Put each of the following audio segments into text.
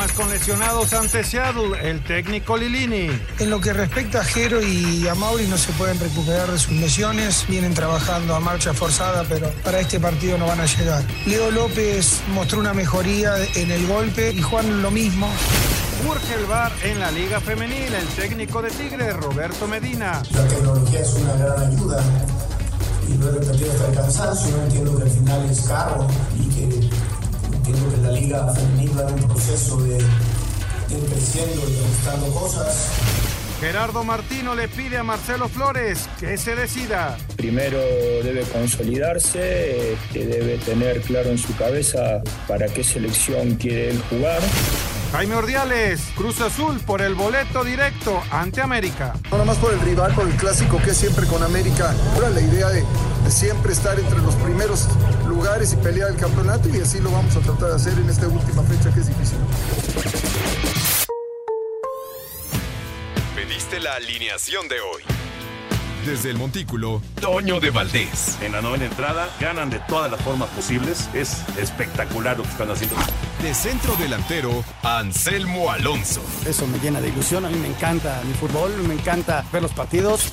Pumas con lesionados ante Seattle, el técnico Lilini. En lo que respecta a Jero y a Mauri no se pueden recuperar de sus lesiones, vienen trabajando a marcha forzada, pero para este partido no van a llegar. Leo López mostró una mejoría en el golpe y Juan lo mismo. Urge el bar en la Liga Femenil, el técnico de Tigre, Roberto Medina. La tecnología es una gran ayuda y lo he repetido hasta el cansancio. No entiendo que al final es caro y que entiendo que la Liga Femenil va en un proceso de, de ir creciendo y ajustando cosas. Gerardo Martino le pide a Marcelo Flores que se decida. Primero debe consolidarse, este, debe tener claro en su cabeza para qué selección quiere él jugar. Jaime Ordiales, Cruz Azul por el boleto directo ante América. No nada más por el rival, por el clásico que es siempre con América. Ahora la idea de, de, siempre estar entre los primeros lugares y pelear el campeonato y así lo vamos a tratar de hacer en esta última fecha que es difícil. Pediste la alineación de hoy. Desde el Montículo, Toño de Valdés. En la novena entrada ganan de todas las formas posibles. Es espectacular lo que están haciendo. De centro delantero, Anselmo Alonso. Eso me llena de ilusión. A mí me encanta mi fútbol, me encanta ver los partidos.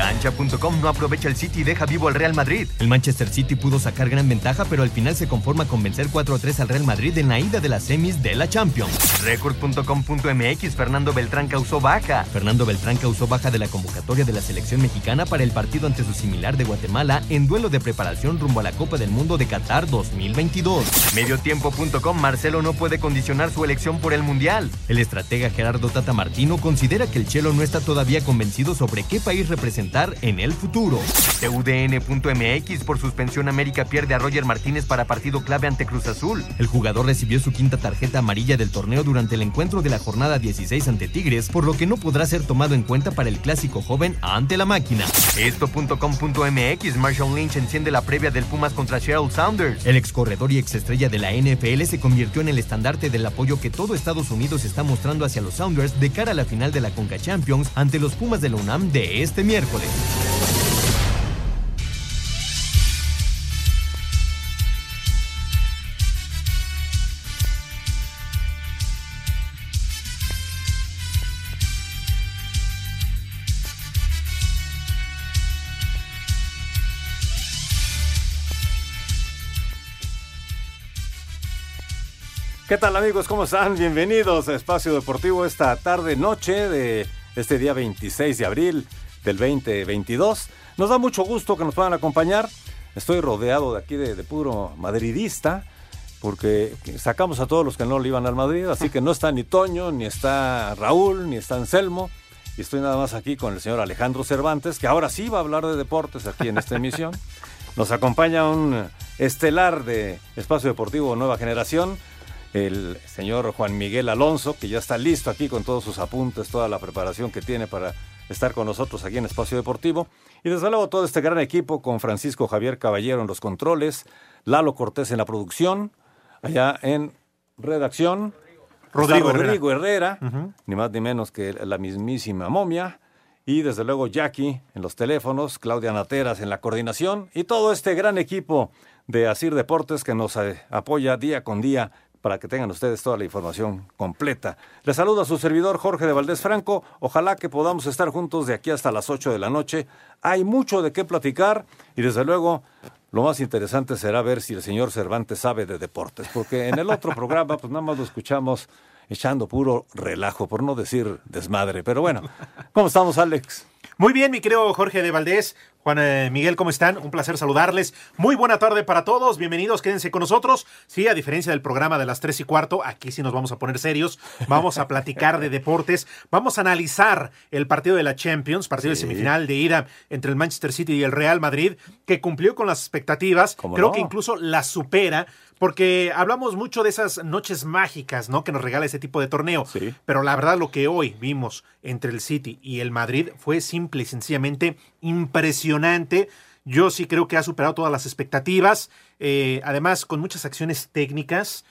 Cancha.com no aprovecha el City y deja vivo al Real Madrid. El Manchester City pudo sacar gran ventaja, pero al final se conforma con vencer 4-3 al Real Madrid en la ida de las semis de la Champions. Record.com.mx Fernando Beltrán causó baja. Fernando Beltrán causó baja de la convocatoria de la selección mexicana para el partido ante su similar de Guatemala en duelo de preparación rumbo a la Copa del Mundo de Qatar 2022. Mediotiempo.com Marcelo no puede condicionar su elección por el Mundial. El estratega Gerardo Tata Martino considera que el Chelo no está todavía convencido sobre qué país representar en el futuro. TUDN.mx por suspensión América pierde a Roger Martínez para partido clave ante Cruz Azul. El jugador recibió su quinta tarjeta amarilla del torneo durante el encuentro de la jornada 16 ante Tigres, por lo que no podrá ser tomado en cuenta para el clásico joven ante la máquina. Esto.com.mx Marshall Lynch enciende la previa del Pumas contra Sheryl Saunders. El ex corredor y ex estrella de la NFL se convirtió en el estandarte del apoyo que todo Estados Unidos está mostrando hacia los Sounders de cara a la final de la Conca Champions ante los Pumas de la UNAM de este miércoles. ¿Qué tal amigos? ¿Cómo están? Bienvenidos a Espacio Deportivo esta tarde noche de este día 26 de abril del 2022. Nos da mucho gusto que nos puedan acompañar. Estoy rodeado de aquí de, de, puro madridista, porque sacamos a todos los que no le iban al Madrid, así que no está ni Toño, ni está Raúl, ni está Anselmo. Y estoy nada más aquí con el señor Alejandro Cervantes, que ahora sí va a hablar de deportes aquí en esta emisión. Nos acompaña un estelar de Espacio Deportivo Nueva Generación, el señor Juan Miguel Alonso, que ya está listo aquí con todos sus apuntes, toda la preparación que tiene para estar con nosotros aquí en Espacio Deportivo. Y desde luego todo este gran equipo con Francisco Javier Caballero en los controles, Lalo Cortés en la producción, allá en redacción. Rodrigo, Rodrigo Herrera, Herrera uh -huh. ni más ni menos que la mismísima momia. Y desde luego Jackie en los teléfonos, Claudia Nateras en la coordinación y todo este gran equipo de Asir Deportes que nos eh, apoya día con día para que tengan ustedes toda la información completa. Les saluda su servidor Jorge de Valdés Franco. Ojalá que podamos estar juntos de aquí hasta las 8 de la noche. Hay mucho de qué platicar y desde luego lo más interesante será ver si el señor Cervantes sabe de deportes, porque en el otro programa pues nada más lo escuchamos echando puro relajo, por no decir desmadre. Pero bueno, ¿cómo estamos Alex? Muy bien, mi querido Jorge de Valdés. Juan eh, Miguel, ¿cómo están? Un placer saludarles. Muy buena tarde para todos. Bienvenidos, quédense con nosotros. Sí, a diferencia del programa de las tres y cuarto, aquí sí nos vamos a poner serios. Vamos a platicar de deportes. Vamos a analizar el partido de la Champions, partido sí. de semifinal de ida entre el Manchester City y el Real Madrid, que cumplió con las expectativas. Creo no? que incluso las supera porque hablamos mucho de esas noches mágicas, ¿no? Que nos regala ese tipo de torneo. Sí. Pero la verdad, lo que hoy vimos entre el City y el Madrid fue simple y sencillamente impresionante. Yo sí creo que ha superado todas las expectativas, eh, además con muchas acciones técnicas.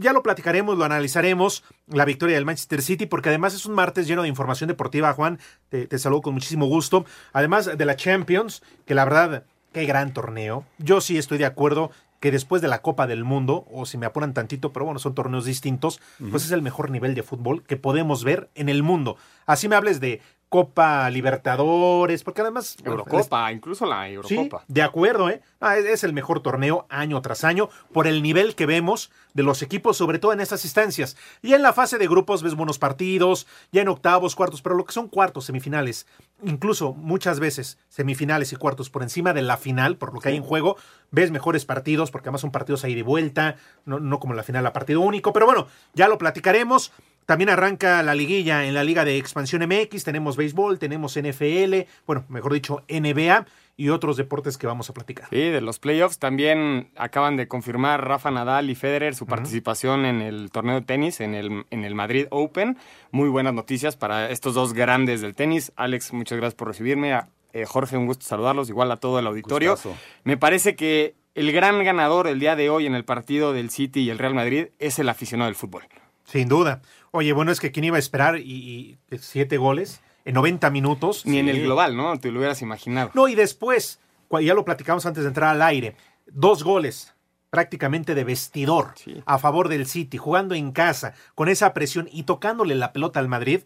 Ya lo platicaremos, lo analizaremos, la victoria del Manchester City, porque además es un martes lleno de información deportiva, Juan. Te, te saludo con muchísimo gusto. Además de la Champions, que la verdad, qué gran torneo. Yo sí estoy de acuerdo que después de la Copa del Mundo, o si me apuran tantito, pero bueno, son torneos distintos, pues es el mejor nivel de fútbol que podemos ver en el mundo. Así me hables de Copa Libertadores, porque además... Eurocopa, incluso la Eurocopa. Sí, de acuerdo, ¿eh? Ah, es el mejor torneo año tras año por el nivel que vemos de los equipos, sobre todo en estas instancias. Y en la fase de grupos ves buenos partidos, ya en octavos, cuartos, pero lo que son cuartos, semifinales, incluso muchas veces semifinales y cuartos por encima de la final, por lo que hay en juego, ves mejores partidos, porque además son partidos ahí de vuelta, no, no como la final a partido único, pero bueno, ya lo platicaremos. También arranca la liguilla en la Liga de Expansión MX. Tenemos béisbol, tenemos NFL, bueno, mejor dicho, NBA y otros deportes que vamos a platicar. Sí, de los playoffs también acaban de confirmar Rafa Nadal y Federer su participación en el torneo de tenis, en el, en el Madrid Open. Muy buenas noticias para estos dos grandes del tenis. Alex, muchas gracias por recibirme. Eh, Jorge, un gusto saludarlos, igual a todo el auditorio. Gustazo. Me parece que el gran ganador el día de hoy en el partido del City y el Real Madrid es el aficionado del fútbol. Sin duda. Oye, bueno, es que quién iba a esperar y, y siete goles en 90 minutos. Ni en el global, ¿no? Te lo hubieras imaginado. No, y después, ya lo platicamos antes de entrar al aire, dos goles prácticamente de vestidor a favor del City, jugando en casa, con esa presión y tocándole la pelota al Madrid.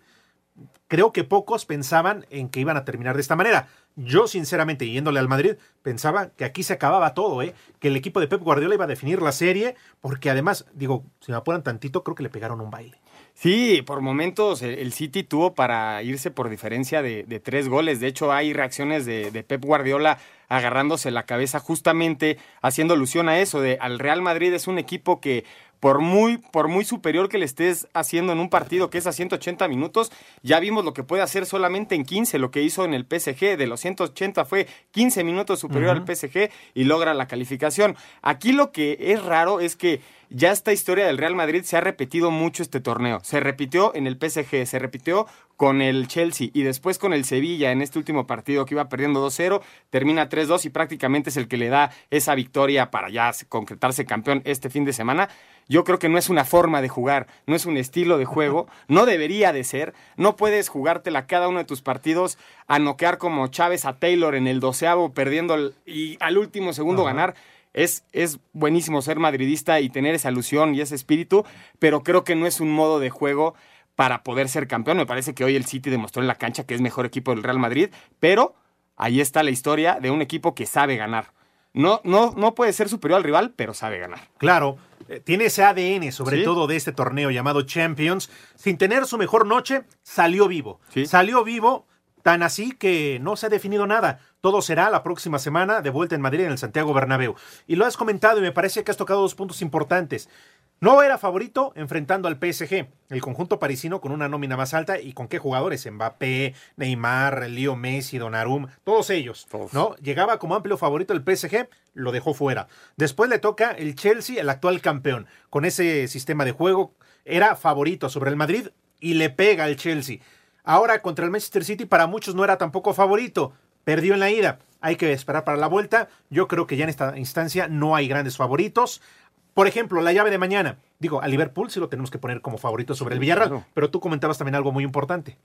Creo que pocos pensaban en que iban a terminar de esta manera. Yo, sinceramente, yéndole al Madrid, pensaba que aquí se acababa todo, ¿eh? que el equipo de Pep Guardiola iba a definir la serie, porque además, digo, si me apuran tantito, creo que le pegaron un baile. Sí, por momentos el City tuvo para irse por diferencia de, de tres goles. De hecho, hay reacciones de, de Pep Guardiola agarrándose la cabeza justamente haciendo alusión a eso, de al Real Madrid es un equipo que por muy, por muy superior que le estés haciendo en un partido que es a 180 minutos, ya vimos lo que puede hacer solamente en 15, lo que hizo en el PSG, de los 180 fue 15 minutos superior al PSG y logra la calificación. Aquí lo que es raro es que ya esta historia del Real Madrid se ha repetido mucho este torneo. Se repitió en el PSG, se repitió con el Chelsea y después con el Sevilla en este último partido que iba perdiendo 2-0, termina 3-2 y prácticamente es el que le da esa victoria para ya concretarse campeón este fin de semana. Yo creo que no es una forma de jugar, no es un estilo de juego, no debería de ser. No puedes jugártela cada uno de tus partidos a noquear como Chávez a Taylor en el doceavo, perdiendo y al último segundo ganar. Es, es buenísimo ser madridista y tener esa ilusión y ese espíritu, pero creo que no es un modo de juego para poder ser campeón. Me parece que hoy el City demostró en la cancha que es mejor equipo del Real Madrid, pero ahí está la historia de un equipo que sabe ganar. No, no, no puede ser superior al rival, pero sabe ganar. Claro, eh, tiene ese ADN, sobre Sí. todo de este torneo llamado Champions. Sin tener su mejor noche, salió vivo. Salió vivo, tan así que no se ha definido nada. Todo será la próxima semana de vuelta en Madrid en el Santiago Bernabéu. Y lo has comentado y me parece que has tocado dos puntos importantes. No era favorito enfrentando al PSG, el conjunto parisino con una nómina más alta y con qué jugadores, Mbappé, Neymar, Leo Messi, Donnarumma, todos ellos, ¿no? Llegaba como amplio favorito el PSG, lo dejó fuera. Después le toca el Chelsea, el actual campeón, con ese sistema de juego, era favorito sobre el Madrid y le pega al Chelsea. Ahora contra el Manchester City para muchos no era tampoco favorito, perdió en la ida. Hay que esperar para la vuelta. Yo creo que ya en esta instancia no hay grandes favoritos. Por ejemplo, la llave de mañana. Digo, a Liverpool sí lo tenemos que poner como favorito sobre el Villarreal, claro. pero tú comentabas también algo muy importante.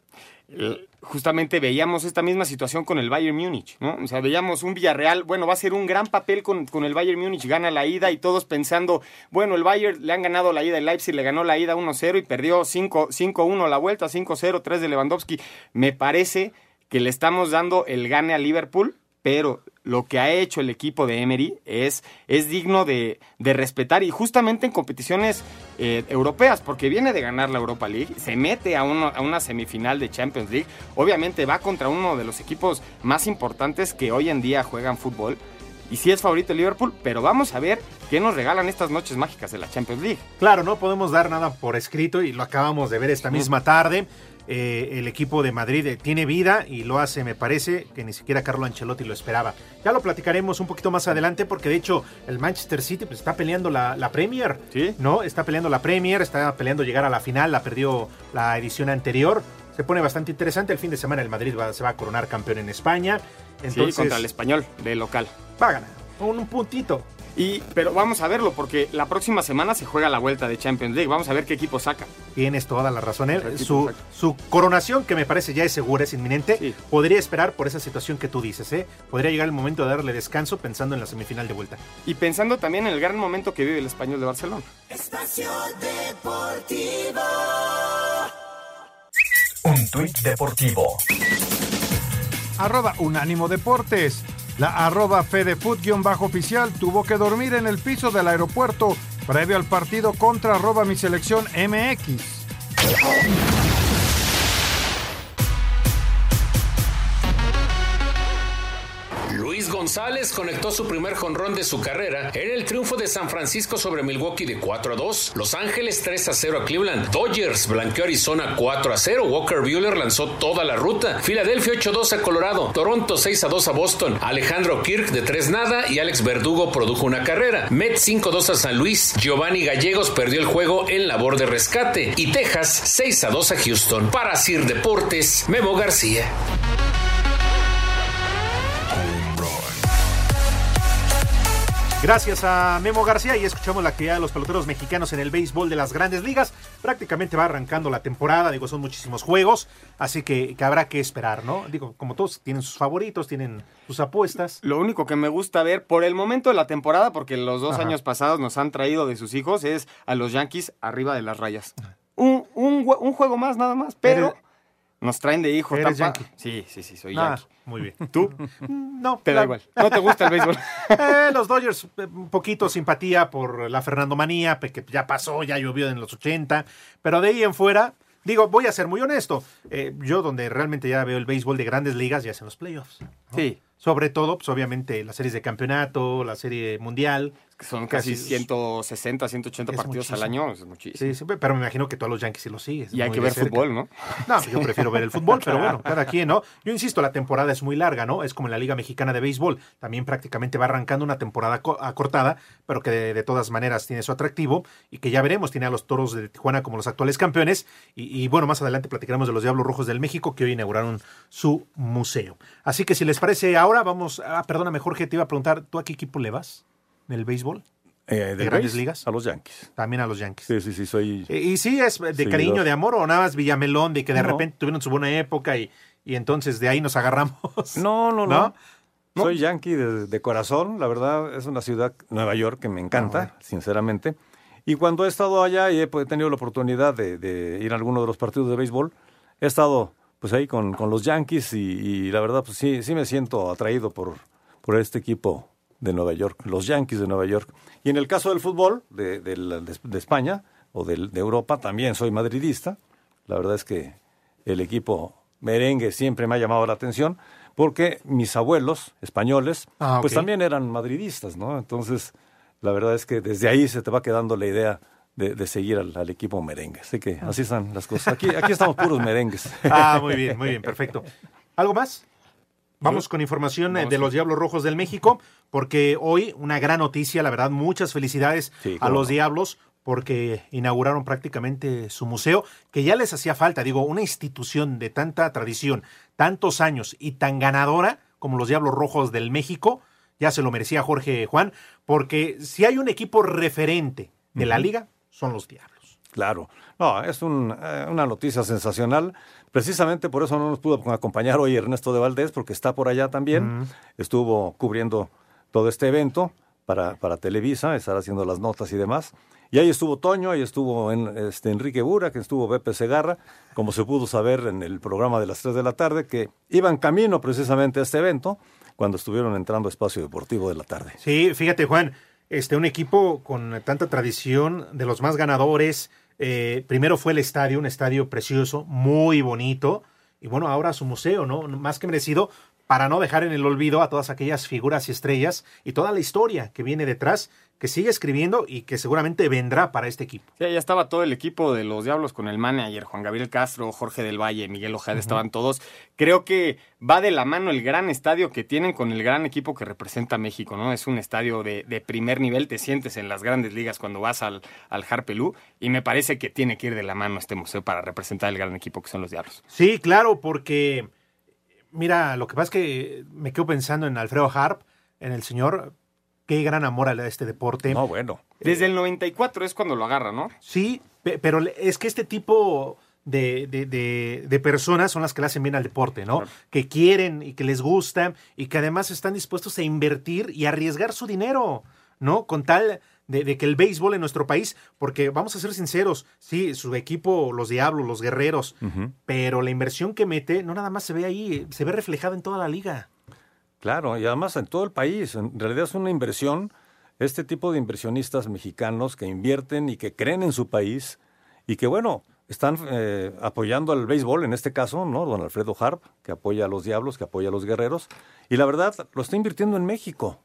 Eh, justamente veíamos esta misma situación con el Bayern Múnich, ¿no? O sea, veíamos un Villarreal, bueno, va a ser un gran papel con, con el Bayern Múnich, gana la ida y todos pensando, bueno, el Bayern le han ganado la ida, el Leipzig le ganó la ida 1-0 y perdió 5 5-1 la vuelta, 5-0, 3 de Lewandowski. Me parece que le estamos dando el gane a Liverpool, pero lo que ha hecho el equipo de Emery es, es digno de, de respetar y justamente en competiciones eh, europeas, porque viene de ganar la Europa League, se mete a, a una semifinal de Champions League, obviamente va contra uno de los equipos más importantes que hoy en día juegan fútbol. Y sí es favorito el Liverpool, pero vamos a ver qué nos regalan estas noches mágicas de la Champions League. Claro, no podemos dar nada por escrito y lo acabamos de ver esta misma tarde. Eh, el equipo de Madrid eh, tiene vida y lo hace, me parece, que ni siquiera Carlo Ancelotti lo esperaba. Ya lo platicaremos un poquito más adelante porque de hecho el Manchester City pues, está peleando la, la Premier. ¿No? Está peleando la Premier, está peleando llegar a la final, la perdió la edición anterior. Se pone bastante interesante. El fin de semana el Madrid va- se va a coronar campeón en España. Entonces, sí, contra el español de local. va a ganar. Un, un puntito. Y, pero vamos a verlo, porque la próxima semana se juega la vuelta de Champions League. Vamos a ver qué equipo saca. Tienes toda la razón. él. Equipo Su, su coronación, que me parece ya es segura, es inminente, podría esperar por esa situación que tú dices. ¿eh? Podría llegar el momento de darle descanso pensando en la semifinal de vuelta. Y pensando también en el gran momento que vive el español de Barcelona. Espacio Deportivo. Un tuit deportivo. Arroba Unánimo Deportes. La arroba Fedefoot-oficial tuvo que dormir en el piso del aeropuerto previo al partido contra arroba mi selección MX. González conectó su primer jonrón de su carrera en el triunfo de San Francisco sobre Milwaukee de 4 a 2, Los Ángeles 3 a 0 a Cleveland, Dodgers blanqueó Arizona 4 a 0, Walker Buehler lanzó toda la ruta, Filadelfia 8 a 2 a Colorado, Toronto 6 a 2 a Boston, Alejandro Kirk de 3 nada y Alex Verdugo produjo una carrera, Mets 5 a 2 a San Luis, Giovanni Gallegos perdió el juego en labor de rescate. Y Texas 6 a 2 a Houston. Para Sir Deportes, Memo García. Gracias a Memo García y escuchamos la actividad de los peloteros mexicanos en el béisbol de las grandes ligas. Prácticamente va arrancando la temporada, digo, son muchísimos juegos, así que, que habrá que esperar, ¿no? Digo, como todos tienen sus favoritos, tienen sus apuestas. Lo único que me gusta ver por el momento de la temporada, porque los dos Ajá. años pasados nos han traído de sus hijos, es a los Yankees arriba de las rayas. Un, un jue- un juego más nada más, pero nos traen de hijo. eres. Yankee. Sí, sí, sí, soy Ah, Yankee. muy bien. ¿Tú? No, Te da igual. No te gusta el béisbol. Eh, los Dodgers, eh, un poquito simpatía por la Fernando Manía, que ya pasó, ya llovió en los 80, pero de ahí en fuera, digo, voy a ser muy honesto, eh, yo donde realmente ya veo el béisbol de grandes ligas ya es en los playoffs. ¿no? Sí. Sobre todo, pues obviamente, las series de campeonato, la serie mundial. Que son casi 160, 180 es partidos al año. Es muchísimo. Sí, sí, pero me imagino que tú a los Yankees sí los sigues. Y hay que ver cerca. fútbol, ¿no? No, yo prefiero ver el fútbol, pero bueno, cada quien, ¿no? Yo insisto, la temporada es muy larga, ¿no? Es como en la Liga Mexicana de Béisbol. También prácticamente va arrancando una temporada co- acortada, pero que de, de todas maneras tiene su atractivo y que ya veremos, tiene a los toros de Tijuana como los actuales campeones. Y, y bueno, más adelante platicaremos de los Diablos Rojos del México que hoy inauguraron su museo. Así que si les parece, ahora vamos. Ah, perdóname, Jorge, te iba a preguntar, ¿tú a qué equipo le vas en el béisbol? Eh, ¿De grandes ligas? A los Yankees. También a los Yankees. Sí, sí, sí, soy... Eh, Y sí, es de Seguidor. cariño, de amor, o nada más Villamelón, de que de No. repente tuvieron su buena época y, y entonces de ahí nos agarramos. No, no, ¿No? no. Soy yankee de, de corazón. La verdad, es una ciudad, Nueva York, que me encanta, sinceramente. Y cuando he estado allá y he tenido la oportunidad de, de ir a alguno de los partidos de béisbol, he estado pues ahí con, con los Yankees y, y la verdad, pues sí, sí me siento atraído por, por este equipo de Nueva York, los Yankees de Nueva York. Y en el caso del fútbol de, de de- de España o de Europa, también soy madridista. La verdad es que el equipo merengue siempre me ha llamado la atención porque mis abuelos españoles Ah, pues ok. también eran madridistas, ¿no? Entonces, la verdad es que desde ahí se te va quedando la idea de, de seguir al, al equipo merengue. Así que así están las cosas. Aquí, aquí estamos puros merengues. Ah, muy bien, muy bien, perfecto. ¿Algo más? Vamos con información eh, de los Diablos Rojos del México, porque hoy una gran noticia, la verdad, muchas felicidades Sí, a los. Diablos porque inauguraron prácticamente su museo, que ya les hacía falta, digo, una institución de tanta tradición, tantos años y tan ganadora como los Diablos Rojos del México, ya se lo merecía Jorge Juan, porque si hay un equipo referente de la liga, son los Diablos. Claro. No, es un, eh, una noticia sensacional. Precisamente por eso no nos pudo acompañar hoy Ernesto de Valdés, porque está por allá también. Mm. Estuvo cubriendo todo este evento para, para Televisa, estar haciendo las notas y demás. Y ahí estuvo Toño, ahí estuvo en, este, Enrique Bura, que estuvo Bepe Segarra, como se pudo saber en el programa de las 3 de la tarde, que iban camino precisamente a este evento cuando estuvieron entrando a Espacio Deportivo de la tarde. Sí, fíjate, Juan, este, un equipo con tanta tradición, de los más ganadores. eh, primero fue el estadio, un estadio precioso, muy bonito. Y bueno, ahora su museo, ¿no? Más que merecido para no dejar en el olvido a todas aquellas figuras y estrellas y toda la historia que viene detrás, que sigue escribiendo y que seguramente vendrá para este equipo. Sí, ya estaba todo el equipo de los Diablos con el manager, Juan Gabriel Castro, Jorge del Valle, Miguel Ojeda, estaban todos. Creo que va de la mano el gran estadio que tienen con el gran equipo que representa México, ¿no? Es un estadio de, de primer nivel, te sientes en las grandes ligas cuando vas al, al Harpelú y me parece que tiene que ir de la mano este museo para representar el gran equipo que son los Diablos. Sí, claro, porque mira, lo que pasa es que me quedo pensando en Alfredo Harp, en el señor, qué gran amor a este deporte. No, bueno. Desde el 94 es cuando lo agarra, ¿no? Sí, pero es que este tipo de, de, de, de, personas son las que le hacen bien al deporte, ¿no? Claro. Que quieren y que les gusta y que además están dispuestos a invertir y arriesgar su dinero, ¿no? Con tal de, de, que el béisbol en nuestro país, porque vamos a ser sinceros, sí, su equipo, los Diablos, los Guerreros, uh -huh. pero la inversión que mete no nada más se ve ahí, se ve reflejada en toda la liga. Claro, y además en todo el país, en realidad es una inversión, este tipo de inversionistas mexicanos que invierten y que creen en su país y que bueno, están eh, apoyando al béisbol, en este caso, ¿no? Don Alfredo Harp, que apoya a los Diablos, que apoya a los Guerreros, y la verdad lo está invirtiendo en México.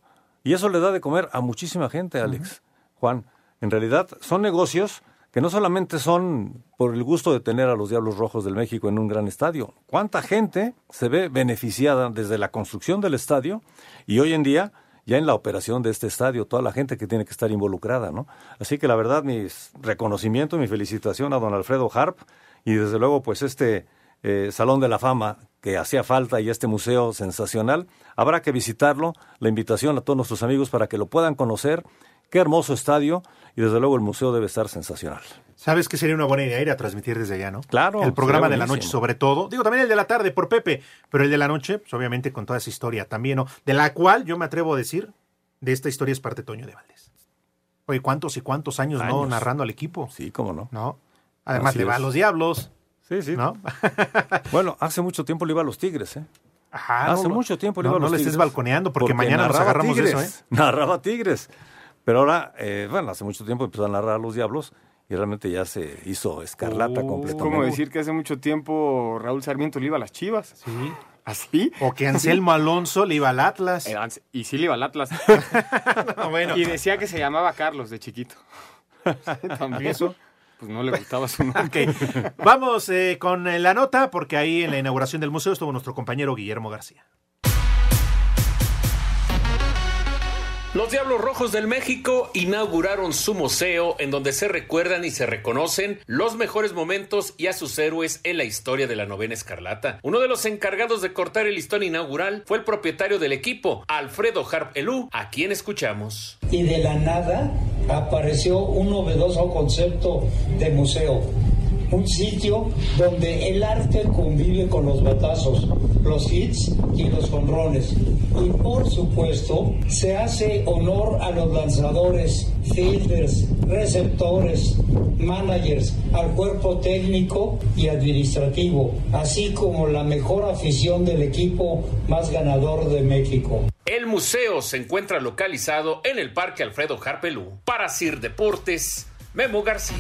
Y eso le da de comer a muchísima gente, Alex. Uh -huh. Juan, en realidad son negocios que no solamente son por el gusto de tener a los Diablos Rojos del México en un gran estadio. ¿Cuánta gente se ve beneficiada desde la construcción del estadio y hoy en día ya en la operación de este estadio, toda la gente que tiene que estar involucrada, ¿no? Así que la verdad, mi reconocimiento, mi felicitación a don Alfredo Harp y desde luego pues este eh, Salón de la Fama que hacía falta y este museo sensacional, habrá que visitarlo, la invitación a todos nuestros amigos para que lo puedan conocer Qué hermoso estadio y desde luego el museo debe estar sensacional. ¿Sabes que sería una buena idea ir a transmitir desde allá, no? Claro. El programa de la noche sobre todo. Digo, también el de la tarde por Pepe, pero el de la noche, pues obviamente con toda esa historia también, ¿no? De la cual yo me atrevo a decir, de esta historia es parte Toño de Valdés. Oye, ¿cuántos y cuántos años, años. no narrando al equipo? Sí, cómo no. ¿No? Además le va a los diablos. Sí, sí. ¿No? bueno, hace mucho tiempo le iba a los Tigres, ¿eh? Ajá, hace no, mucho tiempo le no, iba a los no le Tigres. estés balconeando porque, porque mañana nos agarramos tigres, eso, ¿eh? Narraba Tigres. Pero ahora, eh, bueno, hace mucho tiempo empezó a narrar a los Diablos y realmente ya se hizo escarlata Oh, completamente. ¿Cómo decir que hace mucho tiempo Raúl Sarmiento le iba a las chivas? Sí. ¿Así? O que Anselmo Alonso le iba al Atlas. Eh, y sí le iba al Atlas. no, bueno. Y decía que se llamaba Carlos de chiquito. También eso. Pues no le gustaba su nombre. Okay. Vamos eh, con la nota, porque ahí en la inauguración del museo estuvo nuestro compañero Guillermo García. Los Diablos Rojos del México inauguraron su museo en donde se recuerdan y se reconocen los mejores momentos y a sus héroes en la historia de la novena escarlata. Uno de los encargados de cortar el listón inaugural fue el propietario del equipo, Alfredo Harp Elú, a quien escuchamos. Y de la nada apareció un novedoso concepto de museo un sitio donde el arte convive con los batazos, los hits y los jonrones. Y por supuesto, se hace honor a los lanzadores, fielders, receptores, managers, al cuerpo técnico y administrativo, así como la mejor afición del equipo más ganador de México. El museo se encuentra localizado en el Parque Alfredo Harpelú. Para Sir Deportes, Memo García.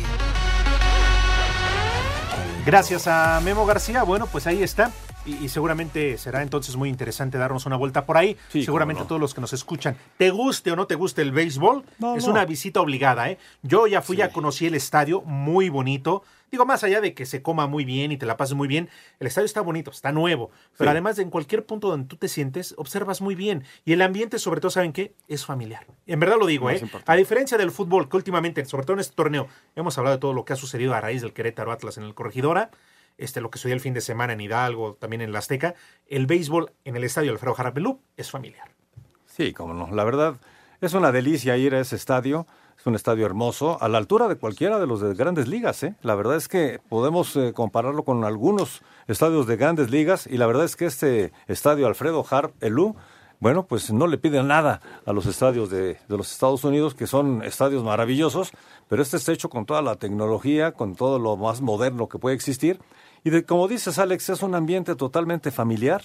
Gracias a Memo García. Bueno, pues ahí está. Y, y, seguramente será entonces muy interesante darnos una vuelta por ahí. Sí, seguramente no. todos los que nos escuchan, te guste o no te guste el béisbol, no, es no. una visita obligada. ¿eh? Yo ya fui, sí. ya conocí el estadio, muy bonito. Digo, más allá de que se coma muy bien y te la pases muy bien, el estadio está bonito, está nuevo. Pero sí. además, en cualquier punto donde tú te sientes, observas muy bien. Y el ambiente, sobre todo, ¿saben qué? Es familiar. En verdad lo digo, ¿eh? A diferencia del fútbol, que últimamente, sobre todo en este torneo, hemos hablado de todo lo que ha sucedido a raíz del Querétaro Atlas en el Corregidora este, lo que sucedió el fin de semana en Hidalgo, también en la Azteca, el béisbol en el estadio Alfredo Jarapelú es familiar. Sí, como no. La verdad, es una delicia ir a ese estadio. Es un estadio hermoso, a la altura de cualquiera de los de grandes ligas. ¿eh? La verdad es que podemos eh, compararlo con algunos estadios de grandes ligas y la verdad es que este estadio Alfredo Harp Elú, bueno, pues no le pide nada a los estadios de, de, los Estados Unidos, que son estadios maravillosos, pero este está hecho con toda la tecnología, con todo lo más moderno que puede existir. Y de, como dices, Alex, es un ambiente totalmente familiar.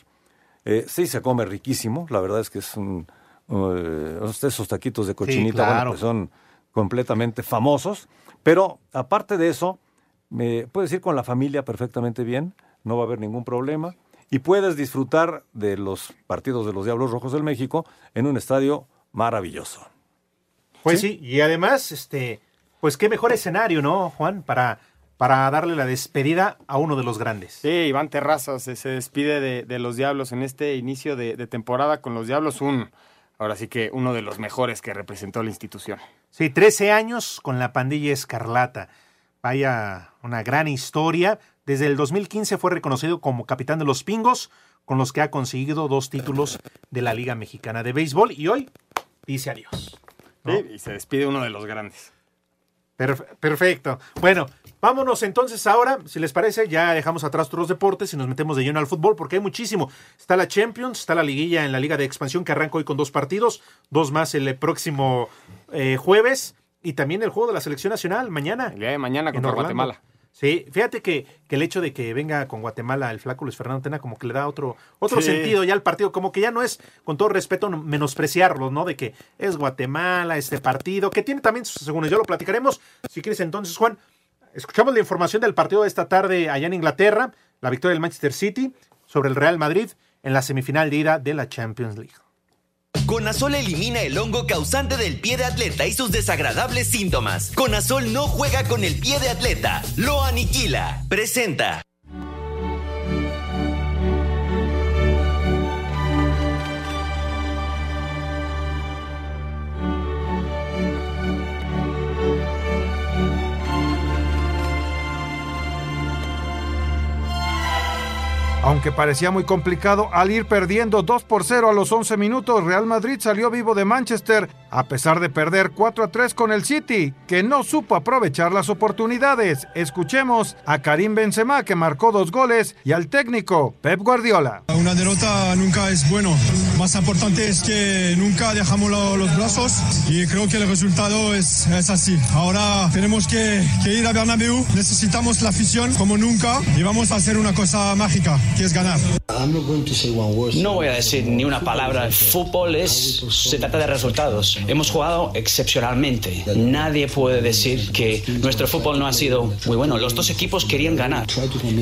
Eh, sí, se come riquísimo. La verdad es que es un, uh, esos taquitos de cochinita, sí, claro. bueno, pues son completamente famosos. Pero aparte de eso, me puedes ir con la familia perfectamente bien, no va a haber ningún problema. Y puedes disfrutar de los partidos de los Diablos Rojos del México en un estadio maravilloso. Pues sí, y además, este, pues qué mejor escenario, ¿no, Juan? Para, para darle la despedida a uno de los grandes. Sí, Iván Terrazas se, se despide de, de los Diablos en este inicio de, de temporada con los Diablos, un, ahora sí que uno de los mejores que representó la institución. Sí, 13 años con la pandilla Escarlata. Vaya, una gran historia. Desde el 2015 fue reconocido como capitán de los Pingos, con los que ha conseguido dos títulos de la Liga Mexicana de Béisbol y hoy dice adiós. ¿no? Sí, y se despide uno de los grandes. Perf- perfecto. Bueno, vámonos entonces ahora, si les parece, ya dejamos atrás todos los deportes y nos metemos de lleno al fútbol porque hay muchísimo. Está la Champions, está la liguilla en la Liga de Expansión que arranca hoy con dos partidos, dos más el próximo eh, jueves y también el juego de la selección nacional mañana. El día de mañana contra. Guatemala. Sí, fíjate que, que el hecho de que venga con Guatemala el flaco Luis Fernando Tena como que le da otro, otro Sí. sentido ya al partido, como que ya no es, con todo respeto, no- menospreciarlo, ¿no? De que es Guatemala este partido, que tiene también sus segundos, ya lo platicaremos. Si quieres entonces, Juan, escuchamos la información del partido de esta tarde allá en Inglaterra, la victoria del Manchester City sobre el Real Madrid en la semifinal de ida de la Champions League. Conazol elimina el hongo causante del pie de atleta y sus desagradables síntomas. Conazol no juega con el pie de atleta, lo aniquila. Presenta. Aunque parecía muy complicado, al ir perdiendo 2 por 0 a los 11 minutos, Real Madrid salió vivo de Manchester, a pesar de perder 4 a 3 con el City, que no supo aprovechar las oportunidades. Escuchemos a Karim Benzema, que marcó dos goles, y al técnico Pep Guardiola. Una derrota nunca es bueno. Más importante es que nunca dejamos lo- los brazos y creo que el resultado es, es así. Ahora tenemos que, que ir a Bernabéu, necesitamos la afición como nunca y vamos a hacer una cosa mágica, No voy a decir ni una palabra. El fútbol es, se trata de resultados. Hemos jugado excepcionalmente. Nadie puede decir que nuestro fútbol no ha sido muy bueno. Los dos equipos querían ganar.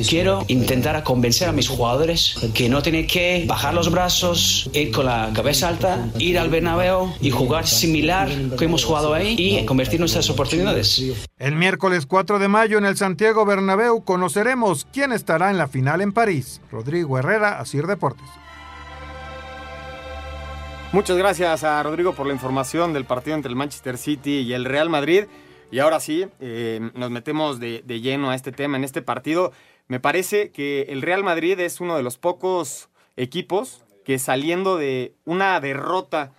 Quiero intentar convencer a mis jugadores que no tienen que bajar los brazos, ir con la cabeza alta, ir al Bernabéu y jugar similar que hemos jugado ahí y convertir nuestras oportunidades. El miércoles 4 de mayo en el Santiago Bernabéu conoceremos quién estará en la final en París. Rodrigo Herrera, Asir Deportes. Muchas gracias a Rodrigo por la información del partido entre el Manchester City y el Real Madrid. Y ahora sí, eh, nos metemos de, de lleno a este tema, en este partido. Me parece que el Real Madrid es uno de los pocos equipos que saliendo de una derrota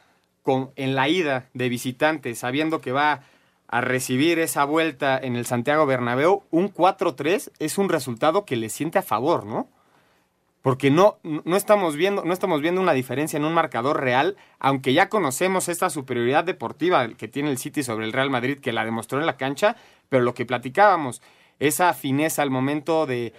con, en la ida de visitante, sabiendo que va a recibir esa vuelta en el Santiago Bernabéu, un 4-3 es un resultado que le siente a favor, ¿no? Porque no, no, estamos viendo, no estamos viendo una diferencia en un marcador real, aunque ya conocemos esta superioridad deportiva que tiene el City sobre el Real Madrid, que la demostró en la cancha, pero lo que platicábamos, esa fineza al momento de,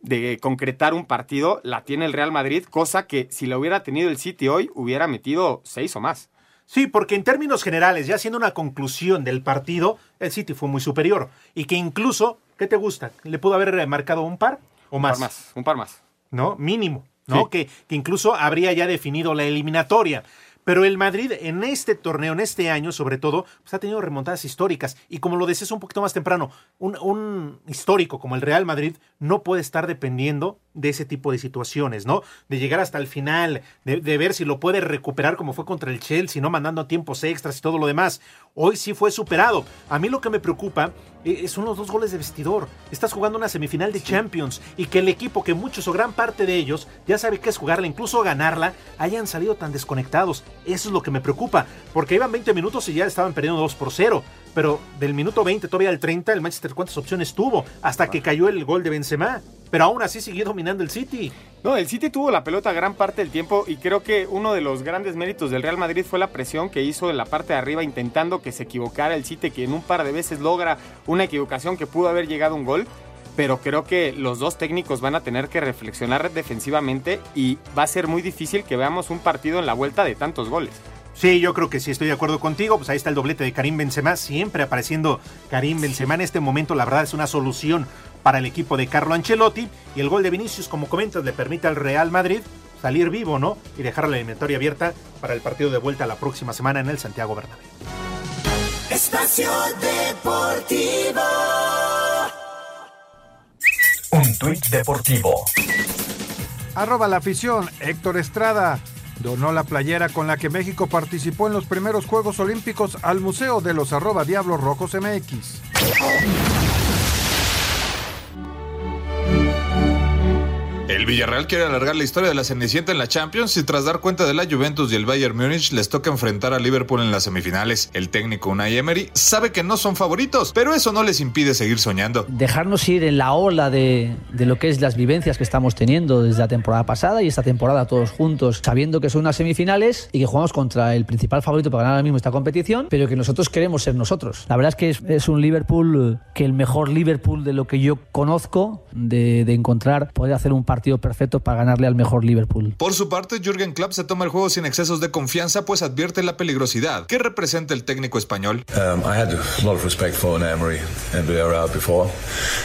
de concretar un partido, la tiene el Real Madrid, cosa que si la hubiera tenido el City hoy, hubiera metido seis o más. Sí, porque en términos generales, ya siendo una conclusión del partido, el City fue muy superior. Y que incluso, ¿qué te gusta? ¿Le pudo haber marcado un par o Un más? par más, un par más. ¿No? Mínimo, ¿no? Sí. Que, que incluso habría ya definido la eliminatoria. Pero el Madrid en este torneo, en este año sobre todo, pues ha tenido remontadas históricas. Y como lo decías un poquito más temprano, un, histórico como el Real Madrid no puede estar dependiendo de ese tipo de situaciones, ¿no? De llegar hasta el final, de, de ver si lo puede recuperar como fue contra el Chelsea, ¿no? Mandando tiempos extras y todo lo demás. Hoy sí fue superado. A mí lo que me preocupa eh, son los dos goles de vestidor. Estás jugando una semifinal de Champions y que el equipo, que muchos o gran parte de ellos ya sabe qué es jugarla, incluso ganarla, hayan salido tan desconectados. Eso es lo que me preocupa, porque iban 20 minutos y ya estaban perdiendo 2 por 0. Pero del minuto 20 todavía al 30, el Manchester cuántas opciones tuvo hasta que cayó el gol de Benzema. Pero aún así siguió dominando el City. No, el City tuvo la pelota gran parte del tiempo y creo que uno de los grandes méritos del Real Madrid fue la presión que hizo en la parte de arriba intentando que se equivocara el City, que en un par de veces logra una equivocación que pudo haber llegado un gol. Pero creo que los dos técnicos van a tener que reflexionar defensivamente y va a ser muy difícil que veamos un partido en la vuelta de tantos goles. Sí, yo creo que sí, estoy de acuerdo contigo. Pues ahí está el doblete de Karim Benzema, siempre apareciendo Karim Benzema en este momento. La verdad es una solución para el equipo de Carlo Ancelotti. Y el gol de Vinicius, como comentas, le permite al Real Madrid salir vivo, ¿no? Y dejar la eliminatoria abierta para el partido de vuelta la próxima semana en el Santiago Bernabéu. Espacio Deportivo. Un tuit deportivo. Arroba la afición, Héctor Estrada. Donó la playera con la que México participó en los primeros Juegos Olímpicos al Museo de los arroba Diablos Rojos MX. El el Villarreal quiere alargar la historia de la Cenicienta en la Champions y tras dar cuenta de la Juventus y el Bayern Múnich les toca enfrentar a Liverpool en las semifinales. El técnico Unai Emery sabe que no son favoritos, pero eso no les impide seguir soñando. Dejarnos ir en la ola de, lo que es las vivencias que estamos teniendo desde la temporada pasada y esta temporada todos juntos, sabiendo que son unas semifinales y que jugamos contra el principal favorito para ganar ahora mismo esta competición, pero que nosotros queremos ser nosotros. La verdad es que es, un Liverpool que el mejor Liverpool de lo que yo conozco, de, de encontrar, poder hacer un partido perfecto para ganarle al mejor Liverpool. Por su parte, Jürgen Klopp se toma el juego sin excesos de confianza, pues advierte la peligrosidad. ¿Qué representa el técnico español?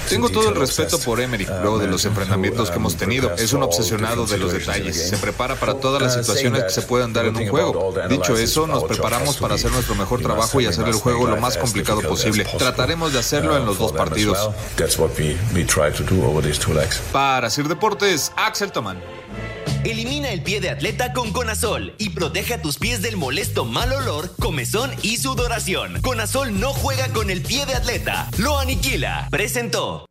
Tengo todo el respeto por Emery, luego de los enfrentamientos que hemos tenido. Es un obsesionado de los detalles. Se prepara para todas las situaciones que se puedan dar en un juego. Dicho eso, nos preparamos para hacer nuestro mejor trabajo y hacer el juego lo más complicado posible. Trataremos de hacerlo en los dos partidos. Para Sir Deportes, Axel Tomán. Elimina el pie de atleta con Conazol y protege a tus pies del molesto mal olor, comezón y sudoración. Conazol no juega con el pie de atleta, lo aniquila. Presentó.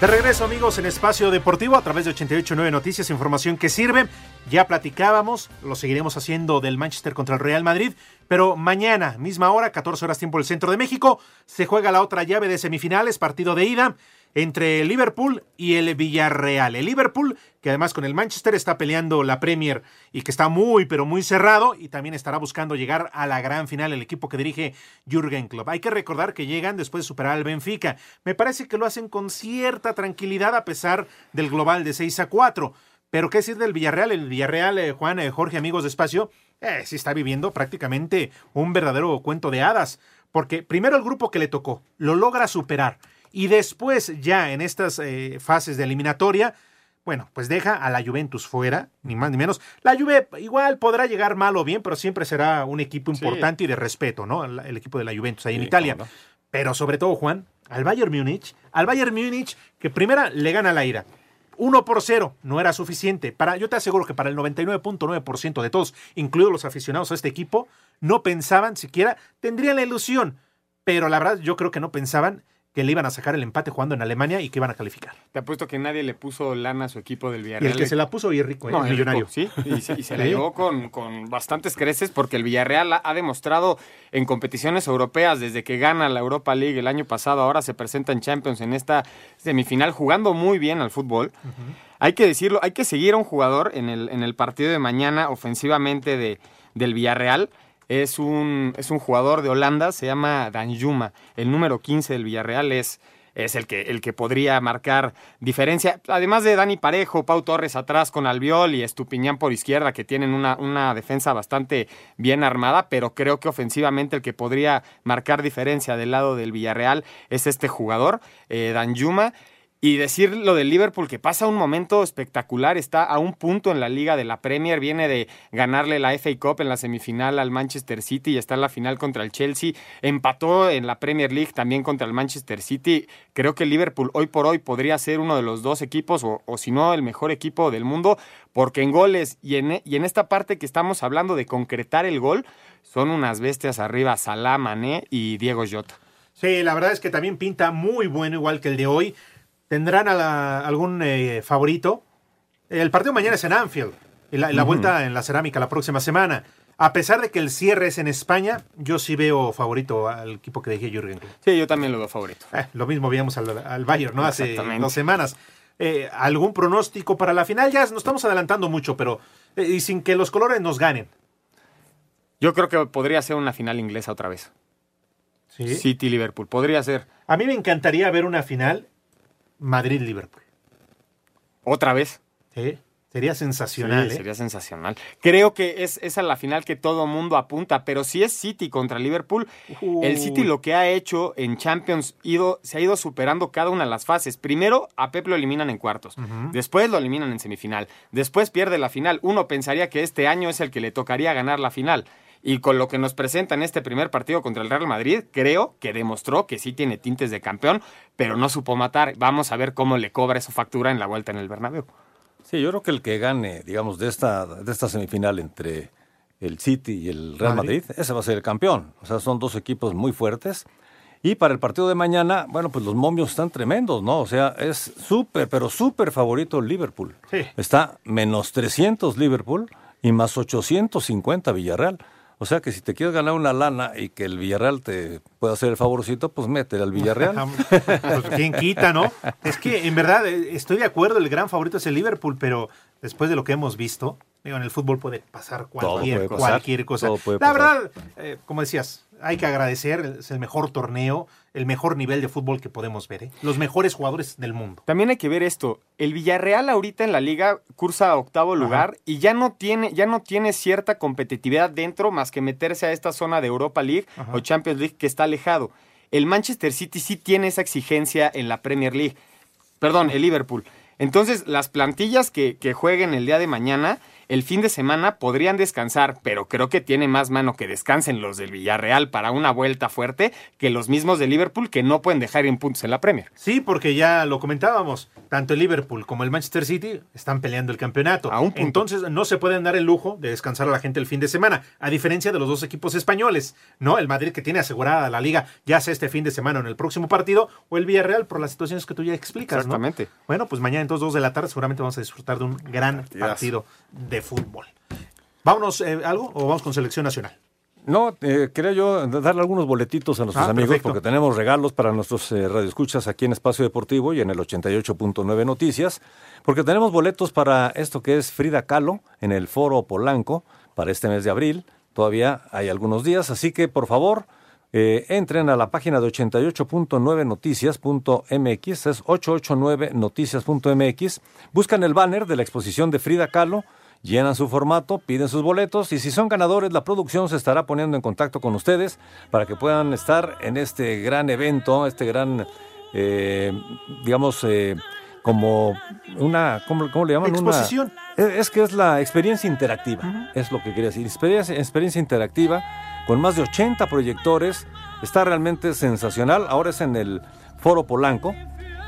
De regreso amigos en Espacio Deportivo a través de 889 Noticias, información que sirve. Ya platicábamos, lo seguiremos haciendo del Manchester contra el Real Madrid, pero mañana, misma hora, 14 horas tiempo del centro de México, se juega la otra llave de semifinales, partido de ida entre el Liverpool y el Villarreal. El Liverpool, que además con el Manchester está peleando la Premier y que está muy, pero muy cerrado y también estará buscando llegar a la gran final el equipo que dirige Jürgen Klopp. Hay que recordar que llegan después de superar al Benfica. Me parece que lo hacen con cierta tranquilidad a pesar del global de 6 a 4. Pero qué decir del Villarreal, el Villarreal, eh, Juan, eh, Jorge, amigos de espacio, eh, sí está viviendo prácticamente un verdadero cuento de hadas. Porque primero el grupo que le tocó lo logra superar y después ya en estas eh, fases de eliminatoria, bueno, pues deja a la Juventus fuera, ni más ni menos. La Juve igual podrá llegar mal o bien, pero siempre será un equipo importante y de respeto, ¿no? El, el equipo de la Juventus ahí en Italia. Pero sobre todo, Juan, al Bayern Múnich, al Bayern Múnich que primera le gana la ira. 1 por 0 no era suficiente. Para, yo te aseguro que para el 99.9% de todos, incluidos los aficionados a este equipo, no pensaban siquiera, tendrían la ilusión. Pero la verdad, yo creo que no pensaban que le iban a sacar el empate jugando en Alemania y que iban a calificar. Te apuesto que nadie le puso lana a su equipo del Villarreal. Y el que se la puso y rico, no, el millonario. Rico, sí, y se, y se la llevó con, con, bastantes creces porque el Villarreal ha, demostrado en competiciones europeas desde que gana la Europa League el año pasado, ahora se presenta en Champions en esta semifinal jugando muy bien al fútbol. Uh -huh. Hay que decirlo, hay que seguir a un jugador en el, en el partido de mañana ofensivamente de, del Villarreal es un, es un jugador de Holanda, se llama Danjuma. El número 15 del Villarreal es, es el, que, el que podría marcar diferencia. Además de Dani Parejo, Pau Torres atrás con Albiol y Estupiñán por izquierda, que tienen una, una defensa bastante bien armada, pero creo que ofensivamente el que podría marcar diferencia del lado del Villarreal es este jugador, eh, Danjuma. Y decir lo del Liverpool, que pasa un momento espectacular, está a un punto en la liga de la Premier, viene de ganarle la FA Cup en la semifinal al Manchester City y está en la final contra el Chelsea, empató en la Premier League también contra el Manchester City. Creo que Liverpool hoy por hoy podría ser uno de los dos equipos, o, o si no, el mejor equipo del mundo, porque en goles y en, y en esta parte que estamos hablando de concretar el gol, son unas bestias arriba, Salah, Mané y Diego Jota. Sí, la verdad es que también pinta muy bueno, igual que el de hoy. ¿Tendrán a la, algún eh, favorito? El partido mañana es en Anfield y la, y la uh -huh. vuelta en la cerámica la próxima semana. A pesar de que el cierre es en España, yo sí veo favorito al equipo que dije Jürgen. Sí, yo también lo veo favorito. Eh, lo mismo veíamos al, al Bayern, ¿no? Hace dos semanas. Eh, ¿Algún pronóstico para la final? Ya nos estamos adelantando mucho, pero eh, y sin que los colores nos ganen. Yo creo que podría ser una final inglesa otra vez. ¿Sí? City-Liverpool, podría ser. A mí me encantaría ver una final Madrid-Liverpool. ¿Otra vez? Sí. Sería sensacional. Sí, ¿eh? Sería sensacional. Creo que es esa la final que todo mundo apunta, pero si es City contra Liverpool, el City lo que ha hecho en Champions ido, se ha ido superando cada una de las fases. Primero a Pep lo eliminan en cuartos, después lo eliminan en semifinal, después pierde la final. Uno pensaría que este año es el que le tocaría ganar la final. Y con lo que nos presenta en este primer partido contra el Real Madrid, creo que demostró que sí tiene tintes de campeón, pero no supo matar. Vamos a ver cómo le cobra esa factura en la vuelta en el Bernabéu. Sí, yo creo que el que gane, digamos, de esta, de esta semifinal entre el City y el Real Madrid. Madrid, ese va a ser el campeón. O sea, son dos equipos muy fuertes. Y para el partido de mañana, bueno, pues los momios están tremendos, ¿no? O sea, es súper, pero súper favorito el Liverpool. Sí. Está menos 300 Liverpool y más 850 Villarreal. O sea que si te quieres ganar una lana y que el Villarreal te pueda hacer el favorcito, pues métele al Villarreal. Pues quién quita, ¿no? Es que en verdad eh, estoy de acuerdo, el gran favorito es el Liverpool, pero después de lo que hemos visto, digo, en el fútbol puede pasar cualquier, puede pasar, cualquier cosa. La pasar. verdad, eh, como decías, hay que agradecer, es el mejor torneo, el mejor nivel de fútbol que podemos ver, ¿eh? los mejores jugadores del mundo. También hay que ver esto. El Villarreal ahorita en la liga cursa a octavo lugar y ya no tiene, ya no tiene cierta competitividad dentro más que meterse a esta zona de Europa League Ajá. o Champions League que está alejado. El Manchester City sí tiene esa exigencia en la Premier League. Perdón, el Liverpool. Entonces, las plantillas que, que jueguen el día de mañana, el fin de semana podrían descansar, pero creo que tiene más mano que descansen los del Villarreal para una vuelta fuerte que los mismos de Liverpool que no pueden dejar en puntos en la Premier. Sí, porque ya lo comentábamos, tanto el Liverpool como el Manchester City están peleando el campeonato. Entonces no se pueden dar el lujo de descansar a la gente el fin de semana, a diferencia de los dos equipos españoles, ¿no? El Madrid que tiene asegurada la liga ya sea este fin de semana o en el próximo partido, o el Villarreal por las situaciones que tú ya explicas, ¿no? Exactamente. Bueno, pues mañana entonces dos de la tarde seguramente vamos a disfrutar de un gran partido de fútbol. Vámonos, eh, ¿algo? ¿O vamos con selección nacional? No, eh, quería yo darle algunos boletitos a nuestros Ah, amigos perfecto. porque tenemos regalos para nuestros eh, radioescuchas aquí en Espacio Deportivo y en el 88.9 Noticias, porque tenemos boletos para esto que es Frida Kahlo en el Foro Polanco para este mes de abril. Todavía hay algunos días, así que por favor eh, entren a la página de 88.9noticias.mx, es 889noticias.mx, buscan el banner de la exposición de Frida Kahlo llenan su formato, piden sus boletos y si son ganadores la producción se estará poniendo en contacto con ustedes para que puedan estar en este gran evento, este gran, eh, digamos, eh, como una, ¿cómo, cómo le llaman? Una- Exposición. es, es que es la experiencia interactiva, es lo que quería decir, experiencia, experiencia interactiva con más de 80 proyectores, está realmente sensacional, ahora es en el Foro Polanco.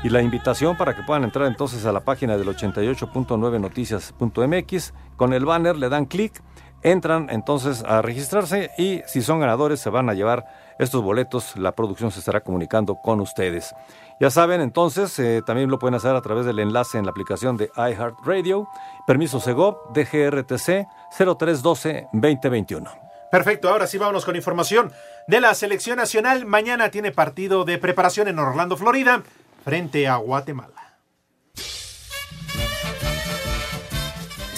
Y la invitación para que puedan entrar entonces a la página del 88.9noticias.mx. Con el banner le dan clic, entran entonces a registrarse y si son ganadores se van a llevar estos boletos. La producción se estará comunicando con ustedes. Ya saben, entonces eh, también lo pueden hacer a través del enlace en la aplicación de iHeartRadio. Permiso Segov DGRTC 0312-2021. Perfecto, ahora sí vámonos con información de la selección nacional. Mañana tiene partido de preparación en Orlando, Florida, frente a Guatemala.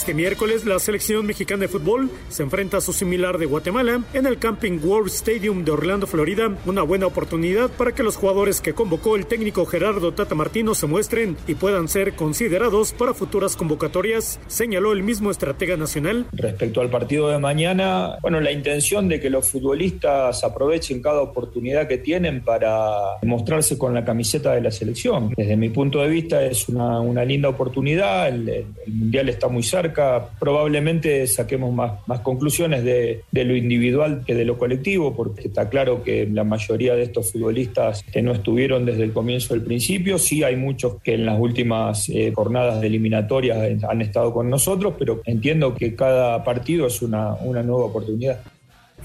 Este miércoles la selección mexicana de fútbol se enfrenta a su similar de Guatemala en el Camping World Stadium de Orlando, Florida. Una buena oportunidad para que los jugadores que convocó el técnico Gerardo Tata Martino se muestren y puedan ser considerados para futuras convocatorias, señaló el mismo estratega nacional. Respecto al partido de mañana, bueno, la intención de que los futbolistas aprovechen cada oportunidad que tienen para mostrarse con la camiseta de la selección. Desde mi punto de vista es una, linda oportunidad, el Mundial está muy cerca, probablemente saquemos más, más conclusiones de, lo individual que de lo colectivo, porque está claro que la mayoría de estos futbolistas que no estuvieron desde el comienzo del principio, sí hay muchos que en las últimas eh, jornadas de eliminatorias han estado con nosotros, pero entiendo que cada partido es una nueva oportunidad.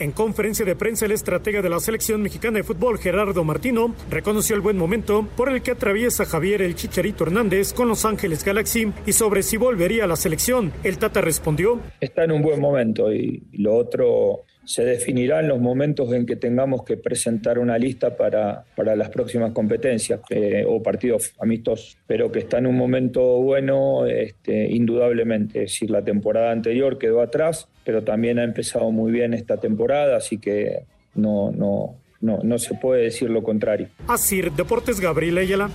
En conferencia de prensa, el estratega de la selección mexicana de fútbol, Gerardo Martino, reconoció el buen momento por el que atraviesa Javier el Chicharito Hernández con Los Ángeles Galaxy y sobre si volvería a la selección. El Tata respondió. Está en un buen momento y, lo otro se definirá en los momentos en que tengamos que presentar una lista para, para las próximas competencias eh, o partidos amistosos. Pero que está en un momento bueno, este, indudablemente. Es decir, la temporada anterior quedó atrás, pero también ha empezado muy bien esta temporada, así que no, no, no, no se puede decir lo contrario. Asir Deportes Gabriel Ayala.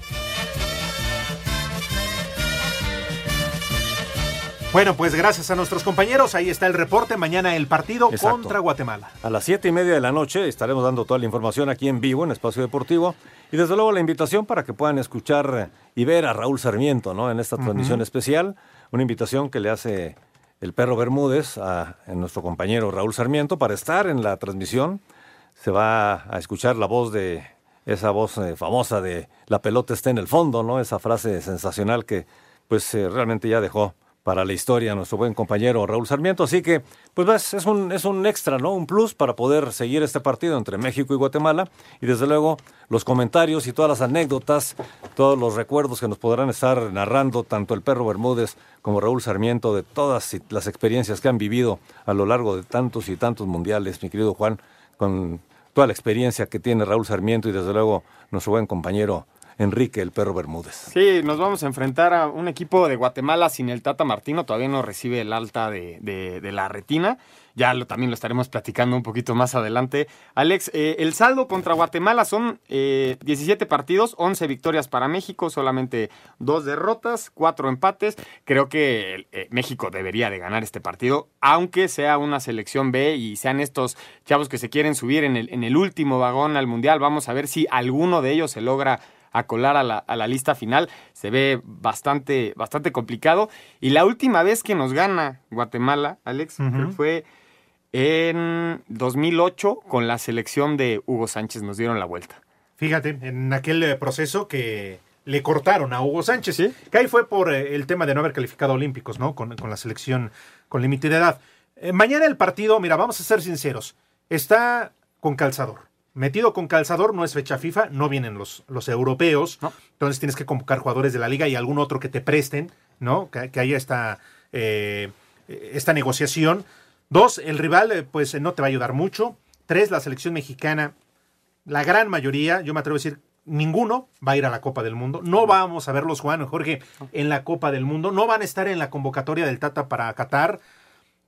Bueno, pues gracias a nuestros compañeros, ahí está el reporte. Mañana el partido Exacto. contra Guatemala. A las siete y media de la noche estaremos dando toda la información aquí en vivo en Espacio Deportivo y desde luego la invitación para que puedan escuchar y ver a Raúl Sarmiento ¿no? en esta transmisión especial. Una invitación que le hace el perro Bermúdez a, a nuestro compañero Raúl Sarmiento para estar en la transmisión. Se va a escuchar la voz de esa voz eh, famosa de la pelota está en el fondo, ¿no? Esa frase sensacional que pues eh, realmente ya dejó para la historia nuestro buen compañero Raúl Sarmiento. Así que, pues ves, es un, es un extra, ¿no? Un plus para poder seguir este partido entre México y Guatemala. Y desde luego, los comentarios y todas las anécdotas, todos los recuerdos que nos podrán estar narrando tanto el perro Bermúdez como Raúl Sarmiento de todas las experiencias que han vivido a lo largo de tantos y tantos mundiales, mi querido Juan, con toda la experiencia que tiene Raúl Sarmiento y desde luego nuestro buen compañero Enrique el perro Bermúdez. Sí, nos vamos a enfrentar a un equipo de Guatemala sin el Tata Martino, todavía no recibe el alta de, de- la retina. Ya lo, también lo estaremos platicando un poquito más adelante. Alex, eh, el saldo contra Guatemala son eh, 17 partidos, 11 victorias para México, solamente dos derrotas, cuatro empates. Creo que eh, México debería de ganar este partido, aunque sea una selección B y sean estos chavos que se quieren subir en el, en el último vagón al Mundial. Vamos a ver si alguno de ellos se logra a colar a la, a la lista final. Se ve bastante, bastante complicado. Y la última vez que nos gana Guatemala, Alex, fue en 2008 con la selección de Hugo Sánchez. Nos dieron la vuelta. Fíjate, en aquel eh, proceso que le cortaron a Hugo Sánchez, que ahí fue por eh, el tema de no haber calificado a olímpicos, ¿no? Con, con la selección con límite de edad. Eh, mañana el partido, mira, vamos a ser sinceros, está con calzador. Metido con calzador, no es fecha FIFA, no vienen los, los europeos, entonces tienes que convocar jugadores de la liga y algún otro que te presten, ¿no? Que, que haya esta, eh, esta negociación. Dos, el rival, eh, pues no te va a ayudar mucho. Tres, la selección mexicana la gran mayoría, yo me atrevo a decir, ninguno va a ir a la Copa del Mundo. No vamos a verlos, Juan Jorge, en la Copa del Mundo. No van a estar en la convocatoria del Tata para Qatar.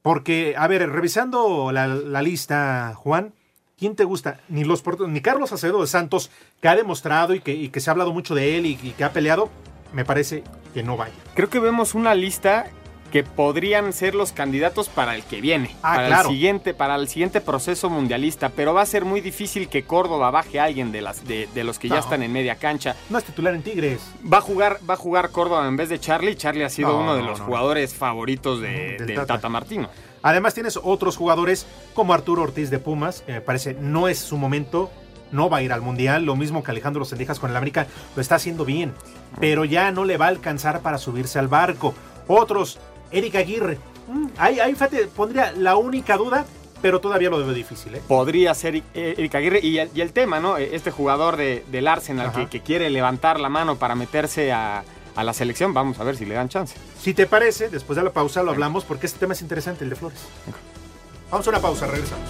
Porque, a ver, revisando la, la lista, Juan, ¿quién te gusta? Ni los ni Carlos Acevedo de Santos, que ha demostrado y que, y que se ha hablado mucho de él y, y que ha peleado, me parece que no vaya. Creo que vemos una lista que podrían ser los candidatos para el que viene, Ah, para claro. el siguiente, para el siguiente proceso mundialista, pero va a ser muy difícil que Córdoba baje a alguien de las de, de los que ya están en media cancha. No es titular en Tigres. Va a jugar, va a jugar Córdoba en vez de Charlie. Charlie ha sido No, uno de no, los jugadores favoritos de, Del del Tata. Tata. Martino. Además tienes otros jugadores como Arturo Ortiz de Pumas, que me parece no es su momento, no va a ir al Mundial, lo mismo que Alejandro Sendejas con el América, lo está haciendo bien, pero ya no le va a alcanzar para subirse al barco. Otros, Eric Aguirre, mm, ahí, ahí fíjate, pondría la única duda, pero todavía lo veo difícil, ¿eh? Podría ser eh, Eric Aguirre. Y el, y el tema, ¿no? Eh, Este jugador de, del Arsenal que quiere levantar la mano para meterse a, a la selección, vamos a ver si le dan chance. Si te parece, después de la pausa lo hablamos porque este tema es interesante, el de Flores. Vamos a una pausa, regresamos.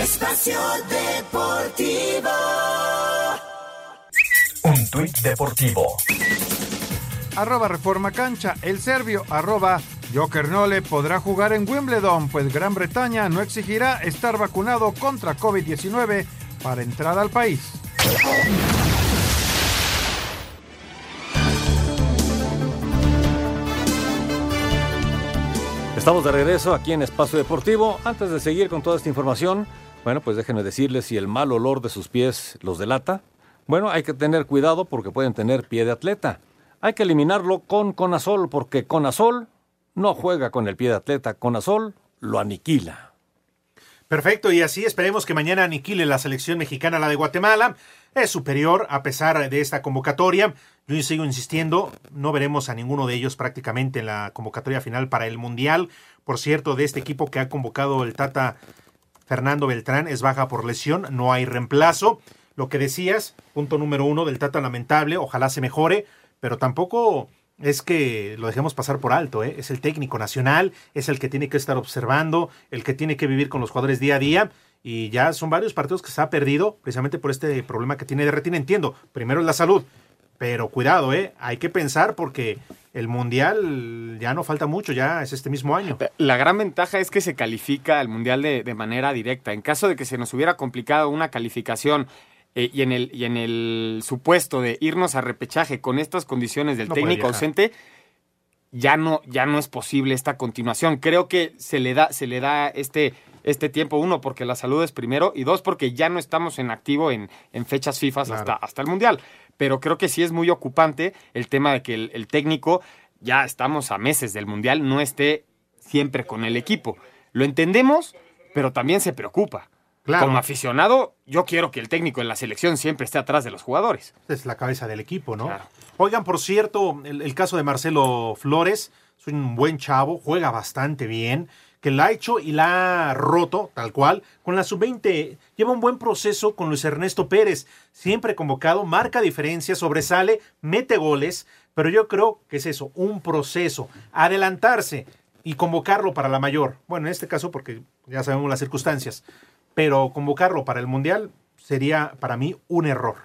Espacio Deportivo. Un tuit deportivo. Arroba Reforma Cancha. El serbio arroba Joker Nole podrá jugar en Wimbledon, pues Gran Bretaña no exigirá estar vacunado contra COVID-19 para entrar al país. Estamos de regreso aquí en Espacio Deportivo. Antes de seguir con toda esta información, bueno, pues déjenme decirles si el mal olor de sus pies los delata. Bueno, hay que tener cuidado porque pueden tener pie de atleta. Hay que eliminarlo con Conazol porque Conazol no juega con el pie de atleta. Conazol lo aniquila. Perfecto, y así esperemos que mañana aniquile la selección mexicana, la de Guatemala. Es superior a pesar de esta convocatoria. Yo sigo insistiendo, no veremos a ninguno de ellos prácticamente en la convocatoria final para el Mundial. Por cierto, de este equipo que ha convocado el Tata Fernando Beltrán es baja por lesión, no hay reemplazo. Lo que decías, punto número uno del Tata lamentable, ojalá se mejore, pero tampoco es que lo dejemos pasar por alto, ¿eh? es el técnico nacional, es el que tiene que estar observando, el que tiene que vivir con los jugadores día a día. Y ya son varios partidos que se ha perdido precisamente por este problema que tiene de retina. Entiendo, primero es la salud, pero cuidado, ¿eh? hay que pensar porque el Mundial ya no falta mucho, ya es este mismo año. La gran ventaja es que se califica al Mundial de, de manera directa. En caso de que se nos hubiera complicado una calificación eh, y, en el, y en el supuesto de irnos a repechaje con estas condiciones del No técnico ausente, ya no, ya no es posible esta continuación. Creo que se le da, se le da este, este tiempo, uno, porque la salud es primero, y dos, porque ya no estamos en activo en, en fechas FIFA hasta, hasta el Mundial. Pero creo que sí es muy ocupante el tema de que el, el técnico, ya estamos a meses del Mundial, no esté siempre con el equipo. Lo entendemos, pero también se preocupa. Claro. Como aficionado, yo quiero que el técnico en la selección siempre esté atrás de los jugadores. Es la cabeza del equipo, ¿no? Oigan, por cierto, el, el caso de Marcelo Flores, es un buen chavo, juega bastante bien, que la ha hecho y la ha roto, tal cual, con la sub-20. Lleva un buen proceso con Luis Ernesto Pérez, siempre convocado, marca diferencia, sobresale, mete goles, pero yo creo que es eso, un proceso, adelantarse y convocarlo para la mayor. Bueno, en este caso porque ya sabemos las circunstancias, pero convocarlo para el Mundial sería para mí un error.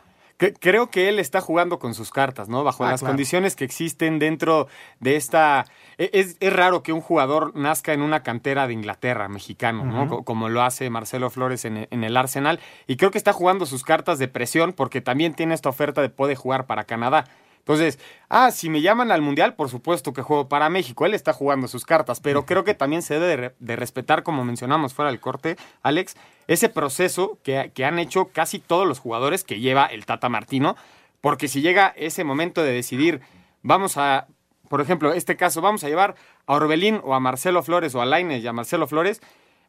Creo que él está jugando con sus cartas, ¿no? Bajo Ah, las claro. condiciones que existen dentro de esta... e- Es, es raro que un jugador nazca en una cantera de Inglaterra, mexicano, ¿no? Como lo hace Marcelo Flores en el, en el Arsenal. Y creo que está jugando sus cartas de presión porque también tiene esta oferta de poder jugar para Canadá. Entonces, ah, si me llaman al Mundial, por supuesto que juego para México. Él está jugando sus cartas, pero creo que también se debe de, re- de respetar, como mencionamos fuera del corte, Alex, ese proceso que, que han hecho casi todos los jugadores que lleva el Tata Martino, porque si llega ese momento de decidir, vamos a, por ejemplo, este caso, vamos a llevar a Orbelín o a Marcelo Flores o a Laines y a Marcelo Flores,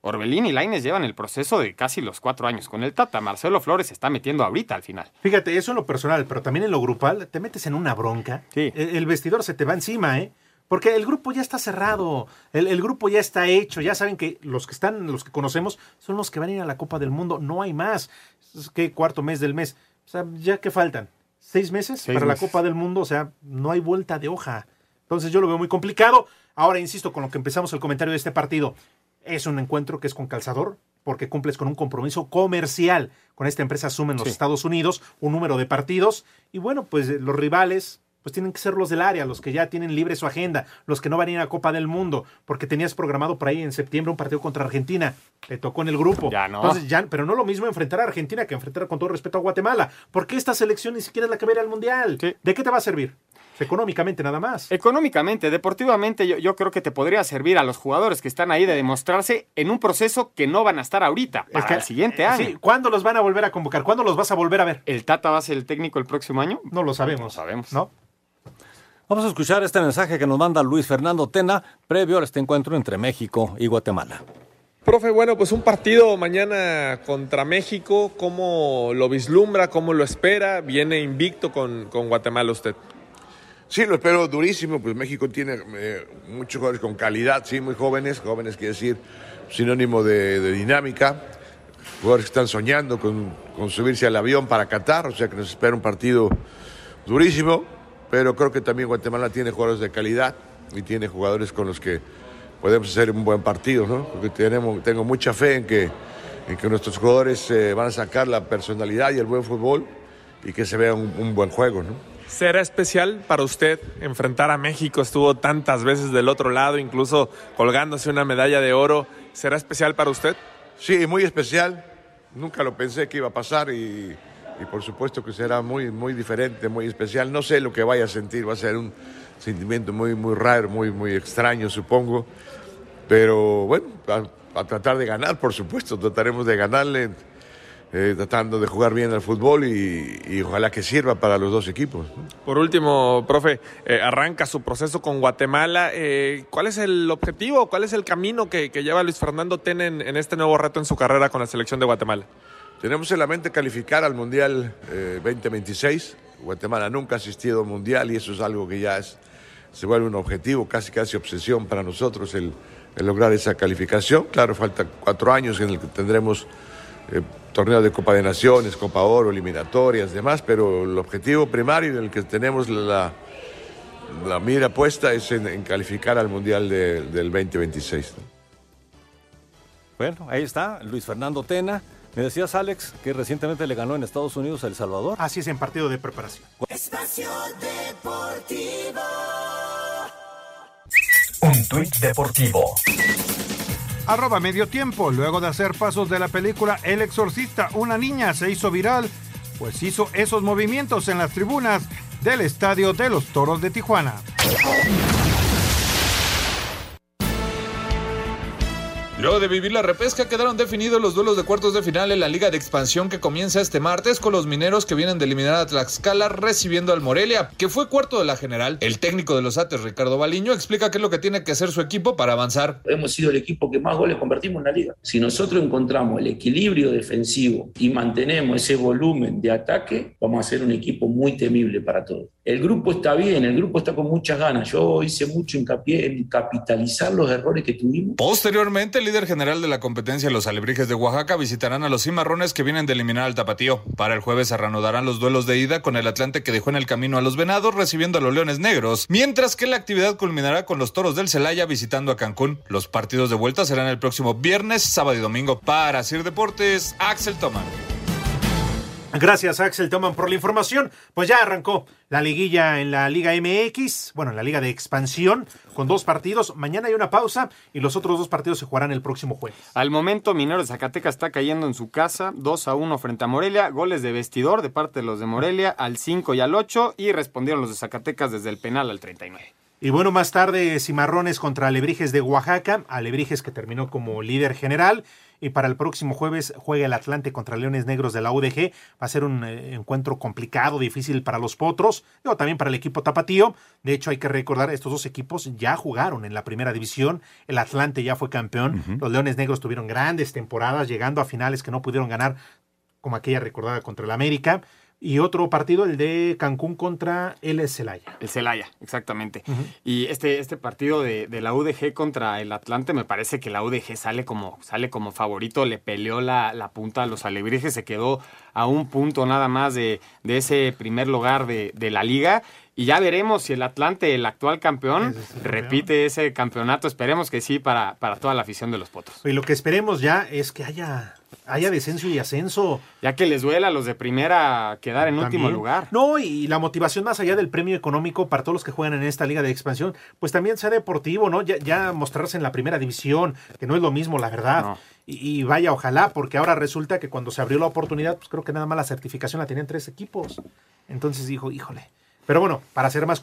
Orbelín y Laines llevan el proceso de casi los cuatro años con el Tata. Marcelo Flores se está metiendo ahorita al final. Fíjate, eso en lo personal, pero también en lo grupal, te metes en una bronca. Sí. El, el vestidor se te va encima, ¿eh? Porque el grupo ya está cerrado, el, el grupo ya está hecho, ya saben que los que están, los que conocemos, son los que van a ir a la Copa del Mundo, no hay más. Es que cuarto mes del mes. O sea, ¿ya qué faltan? ¿Seis meses Seis para la. Copa del Mundo? O sea, no hay vuelta de hoja. Entonces yo lo veo muy complicado. Ahora, insisto, con lo que empezamos el comentario de este partido, es un encuentro que es con calzador, porque cumples con un compromiso comercial. Con esta empresa asumen los Sí. Estados Unidos un número de partidos y bueno, pues eh, los rivales pues tienen que ser los del área, los que ya tienen libre su agenda, los que no van a ir a Copa del Mundo, porque tenías programado por ahí en septiembre un partido contra Argentina, te tocó en el grupo. Ya no. Entonces, ya, pero no lo mismo enfrentar a Argentina que enfrentar con todo respeto a Guatemala, porque esta selección ni siquiera es la que va a ir al Mundial. ¿De qué te va a servir? Económicamente nada más. Económicamente, deportivamente, yo, yo creo que te podría servir a los jugadores que están ahí de demostrarse en un proceso que no van a estar ahorita, para que- el siguiente eh, año. sí, ¿Cuándo los van a volver a convocar? ¿Cuándo los vas a volver a ver? ¿El Tata va a ser el técnico el próximo año? No lo sabemos. No sabemos. ¿No? Vamos a escuchar este mensaje que nos manda Luis Fernando Tena previo a este encuentro entre México y Guatemala. Profe, bueno, pues un partido mañana contra México, ¿cómo lo vislumbra, cómo lo espera? Viene invicto con, con Guatemala usted. Sí, lo espero durísimo, pues México tiene eh, muchos jugadores con calidad, sí, muy jóvenes, jóvenes quiere decir sinónimo de, dinámica, jugadores que están soñando con, subirse al avión para Qatar, o sea que nos espera un partido durísimo, pero creo que también Guatemala tiene jugadores de calidad y tiene jugadores con los que podemos hacer un buen partido, ¿no? Porque tenemos, tengo mucha fe en que, en que nuestros jugadores eh, van a sacar la personalidad y el buen fútbol y que se vea un buen juego, ¿no? ¿Será especial para usted enfrentar a México? Estuvo tantas veces del otro lado, incluso colgándose una medalla de oro. ¿Será especial para usted? Sí, muy especial. Nunca lo pensé que iba a pasar y, y por supuesto que será muy, muy diferente, muy especial. No sé lo que vaya a sentir, va a ser un sentimiento muy, muy raro, muy, muy extraño, supongo. Pero bueno, a, a tratar de ganar, por supuesto, trataremos de ganarle, eh, tratando de jugar bien al fútbol y, y ojalá que sirva para los dos equipos. Por último, profe, eh, arranca su proceso con Guatemala. Eh, ¿Cuál es el objetivo, cuál es el camino que, que lleva Luis Fernando Ten en, en este nuevo reto en su carrera con la selección de Guatemala? Tenemos en la mente calificar al Mundial eh, 2026. Guatemala nunca ha asistido al Mundial y eso es algo que ya es, se vuelve un objetivo, casi casi obsesión para nosotros el, el lograr esa calificación. Claro, falta cuatro años en el que tendremos eh, torneo de Copa de Naciones, Copa Oro, eliminatorias, demás, pero el objetivo primario en el que tenemos la, la mira puesta es en, en calificar al Mundial de- del 2026. ¿no? Bueno, ahí está, Luis Fernando Tena. Me decías, Alex, que recientemente le ganó en Estados Unidos a El Salvador. Así es en partido de preparación. Espacio Deportivo. Un tuit deportivo. Arroba medio tiempo. Luego de hacer pasos de la película El Exorcista, una niña se hizo viral pues hizo esos movimientos en las tribunas del estadio de los Toros de Tijuana. Luego de vivir la repesca quedaron definidos los duelos de cuartos de final en la Liga de Expansión que comienza este martes con los mineros que vienen de eliminar a Tlaxcala recibiendo al Morelia, que fue cuarto de la general. El técnico de los Ates, Ricardo Baliño, explica qué es lo que tiene que hacer su equipo para avanzar. Hemos sido el equipo que más goles convertimos en la liga. Si nosotros encontramos el equilibrio defensivo y mantenemos ese volumen de ataque, vamos a ser un equipo muy temible para todos. El grupo está bien, el grupo está con muchas ganas. Yo hice mucho hincapié en capitalizar los errores que tuvimos. Posteriormente, el líder general de la competencia, los Alebrijes de Oaxaca, visitarán a los cimarrones que vienen de eliminar al Tapatío. Para el jueves se reanudarán los duelos de ida con el Atlante que dejó en el camino a los Venados recibiendo a los Leones Negros, mientras que la actividad culminará con los Toros del Celaya visitando a Cancún. Los partidos de vuelta serán el próximo viernes, sábado y domingo. Para Sir Deportes, Axel Toman. Gracias, Axel Toman, por la información. Pues ya arrancó la liguilla en la Liga MX, bueno, en la Liga de Expansión, con dos partidos. Mañana hay una pausa y los otros dos partidos se jugarán el próximo jueves. Al momento, Minero de Zacatecas está cayendo en su casa, 2 a 1 frente a Morelia. Goles de vestidor de parte de los de Morelia al 5 y al 8 y respondieron los de Zacatecas desde el penal al 39. Y bueno, más tarde Cimarrones contra Alebrijes de Oaxaca, Alebrijes que terminó como líder general. Y para el próximo jueves juega el Atlante contra Leones Negros de la UDG. Va a ser un eh, encuentro complicado, difícil para los potros, pero también para el equipo tapatío. De hecho, hay que recordar, estos dos equipos ya jugaron en la primera división. El Atlante ya fue campeón. Los Leones Negros tuvieron grandes temporadas, llegando a finales que no pudieron ganar, como aquella recordada contra el América. Y otro partido, el de Cancún contra el Celaya. El Celaya, exactamente. Y este, este partido de, de, la UDG contra el Atlante, me parece que la UDG sale como, sale como favorito, le peleó la, la punta a los alebrijes, se quedó a un punto nada más de, de ese primer lugar de, de la liga. Y ya veremos si el Atlante, el actual campeón, repite ese campeonato. Esperemos que sí para, para toda la afición de los Potros. Y lo que esperemos ya es que haya haya descenso y ascenso. Ya que les duela a los de primera quedar en También. último lugar. No, y la motivación más allá del premio económico para todos los que juegan en esta liga de expansión, pues también sea deportivo, ¿no? Ya, ya mostrarse en la primera división, que no es lo mismo, la verdad. No. Y, y, vaya, ojalá, porque ahora resulta que cuando se abrió la oportunidad, pues creo que nada más la certificación la tenían tres equipos. Entonces dijo, híjole. Pero bueno, para ser más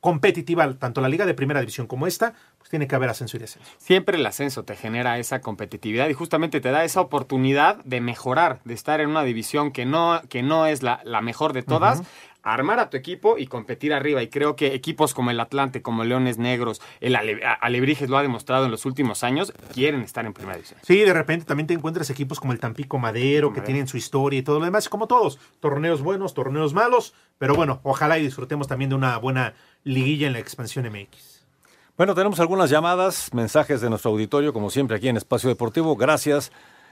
competitiva tanto la liga de primera división como esta, pues tiene que haber ascenso y descenso. Siempre el ascenso te genera esa competitividad y justamente te da esa oportunidad de mejorar, de estar en una división que no, que no es la, la mejor de todas. Uh -huh armar a tu equipo y competir arriba. Y creo que equipos como el Atlante, como Leones Negros, el Ale Alebrijes lo ha demostrado en los últimos años, quieren estar en primera división. Sí, de repente también te encuentras equipos como el Tampico Madero, Madero, que tienen su historia y todo lo demás, como todos, torneos buenos, torneos malos, pero bueno, ojalá y disfrutemos también de una buena liguilla en la expansión MX. Bueno, tenemos algunas llamadas, mensajes de nuestro auditorio, como siempre aquí en Espacio Deportivo. Gracias.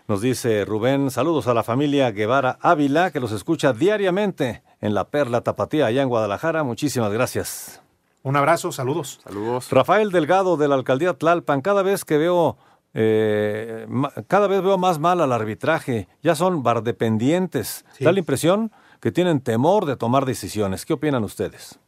Nos dice Rubén, saludos a la familia Guevara Ávila, que los escucha diariamente en la Perla Tapatía, allá en Guadalajara. Muchísimas gracias. Un abrazo, saludos. Saludos. Rafael Delgado de la alcaldía Tlalpan, cada vez que veo, eh, cada vez veo más mal al arbitraje. Ya son bardependientes. Sí. Da la impresión que tienen temor de tomar decisiones. ¿Qué opinan ustedes?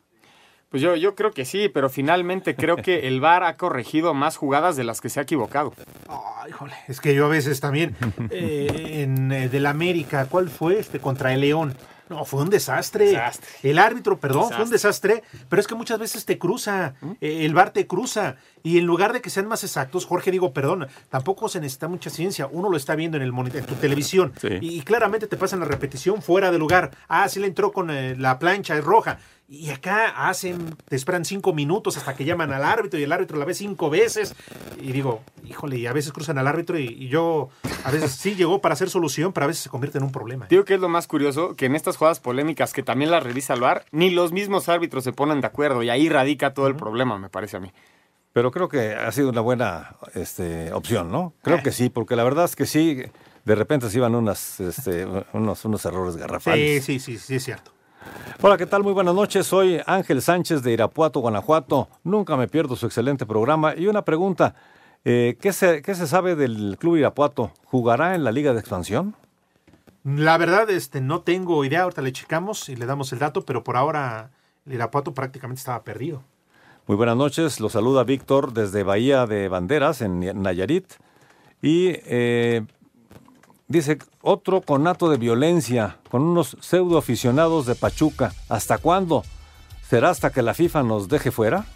Pues yo, yo creo que sí, pero finalmente creo que el VAR ha corregido más jugadas de las que se ha equivocado. Oh, híjole, es que yo a veces también eh, en eh, del América, ¿cuál fue este contra el León? No, fue un desastre. desastre. El árbitro, perdón, desastre. fue un desastre, pero es que muchas veces te cruza, eh, el VAR te cruza, y en lugar de que sean más exactos, Jorge, digo, perdón, tampoco se necesita mucha ciencia, uno lo está viendo en, el monitor, en tu televisión, sí. y, y, claramente te pasan la repetición fuera de lugar. Ah, sí le entró con eh, la plancha, es roja. Y acá hacen, te esperan cinco minutos hasta que llaman al árbitro y el árbitro la ve cinco veces. Y digo, híjole, y a veces cruzan al árbitro y, y yo, a veces sí llegó para hacer solución, pero a veces se convierte en un problema. Digo que es lo más curioso, que en estas jugadas polémicas que también las revisa el VAR, ni los mismos árbitros se ponen de acuerdo y ahí radica todo el problema, me parece a mí. Pero creo que ha sido una buena este, opción, ¿no? Creo eh. que sí, porque la verdad es que sí, de repente se iban unas, este, unos, unos errores garrafales. Sí, sí, sí, sí, es cierto. Hola, ¿qué tal? Muy buenas noches. Soy Ángel Sánchez de Irapuato, Guanajuato. Nunca me pierdo su excelente programa. Y una pregunta, eh, ¿qué, se, ¿qué se sabe del Club Irapuato? ¿Jugará en la Liga de Expansión? La verdad, este, no tengo idea. Ahorita le checamos y le damos el dato, pero por ahora el Irapuato prácticamente estaba perdido. Muy buenas noches. Lo saluda Víctor desde Bahía de Banderas, en Nayarit. Y eh, Dice, otro conato de violencia con unos pseudo aficionados de Pachuca. ¿Hasta cuándo? ¿Será hasta que la FIFA nos deje fuera?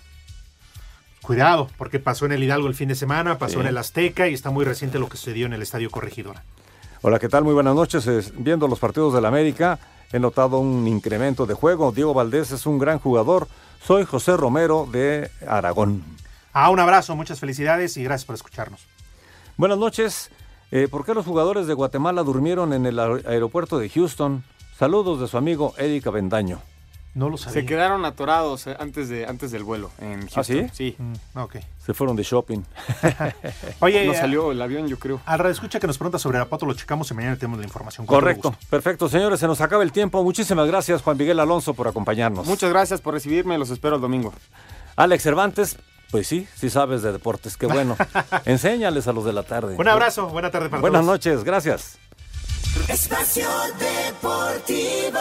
Cuidado, porque pasó en el Hidalgo el fin de semana, pasó Sí. en el Azteca y está muy reciente lo que sucedió en el Estadio Corregidora. Hola, ¿qué tal? Muy buenas noches. Es- Viendo los partidos del América, he notado un incremento de juego. Diego Valdés es un gran jugador. Soy José Romero de Aragón. Ah, un abrazo, muchas felicidades y gracias por escucharnos. Buenas noches. Eh, ¿Por qué los jugadores de Guatemala durmieron en el aer- aeropuerto de Houston? Saludos de su amigo Eric Avendaño. No lo Se quedaron atorados eh, antes, de, antes del vuelo en Houston. ¿Ah, sí? Sí. ok. Se fueron de shopping. Oye, no salió el avión, yo creo. Al escucha que nos pregunta sobre Arapato, lo checamos y mañana tenemos la información. Con Correcto. Perfecto, señores. Se nos acaba el tiempo. Muchísimas gracias, Juan Miguel Alonso, por acompañarnos. Muchas gracias por recibirme, los espero el domingo. Alex Cervantes, pues sí, sí sabes de deportes. Qué bueno. Enséñales a los de la tarde. Un abrazo, buena tarde para Buenas todos. noches, gracias. Espacio Deportivo.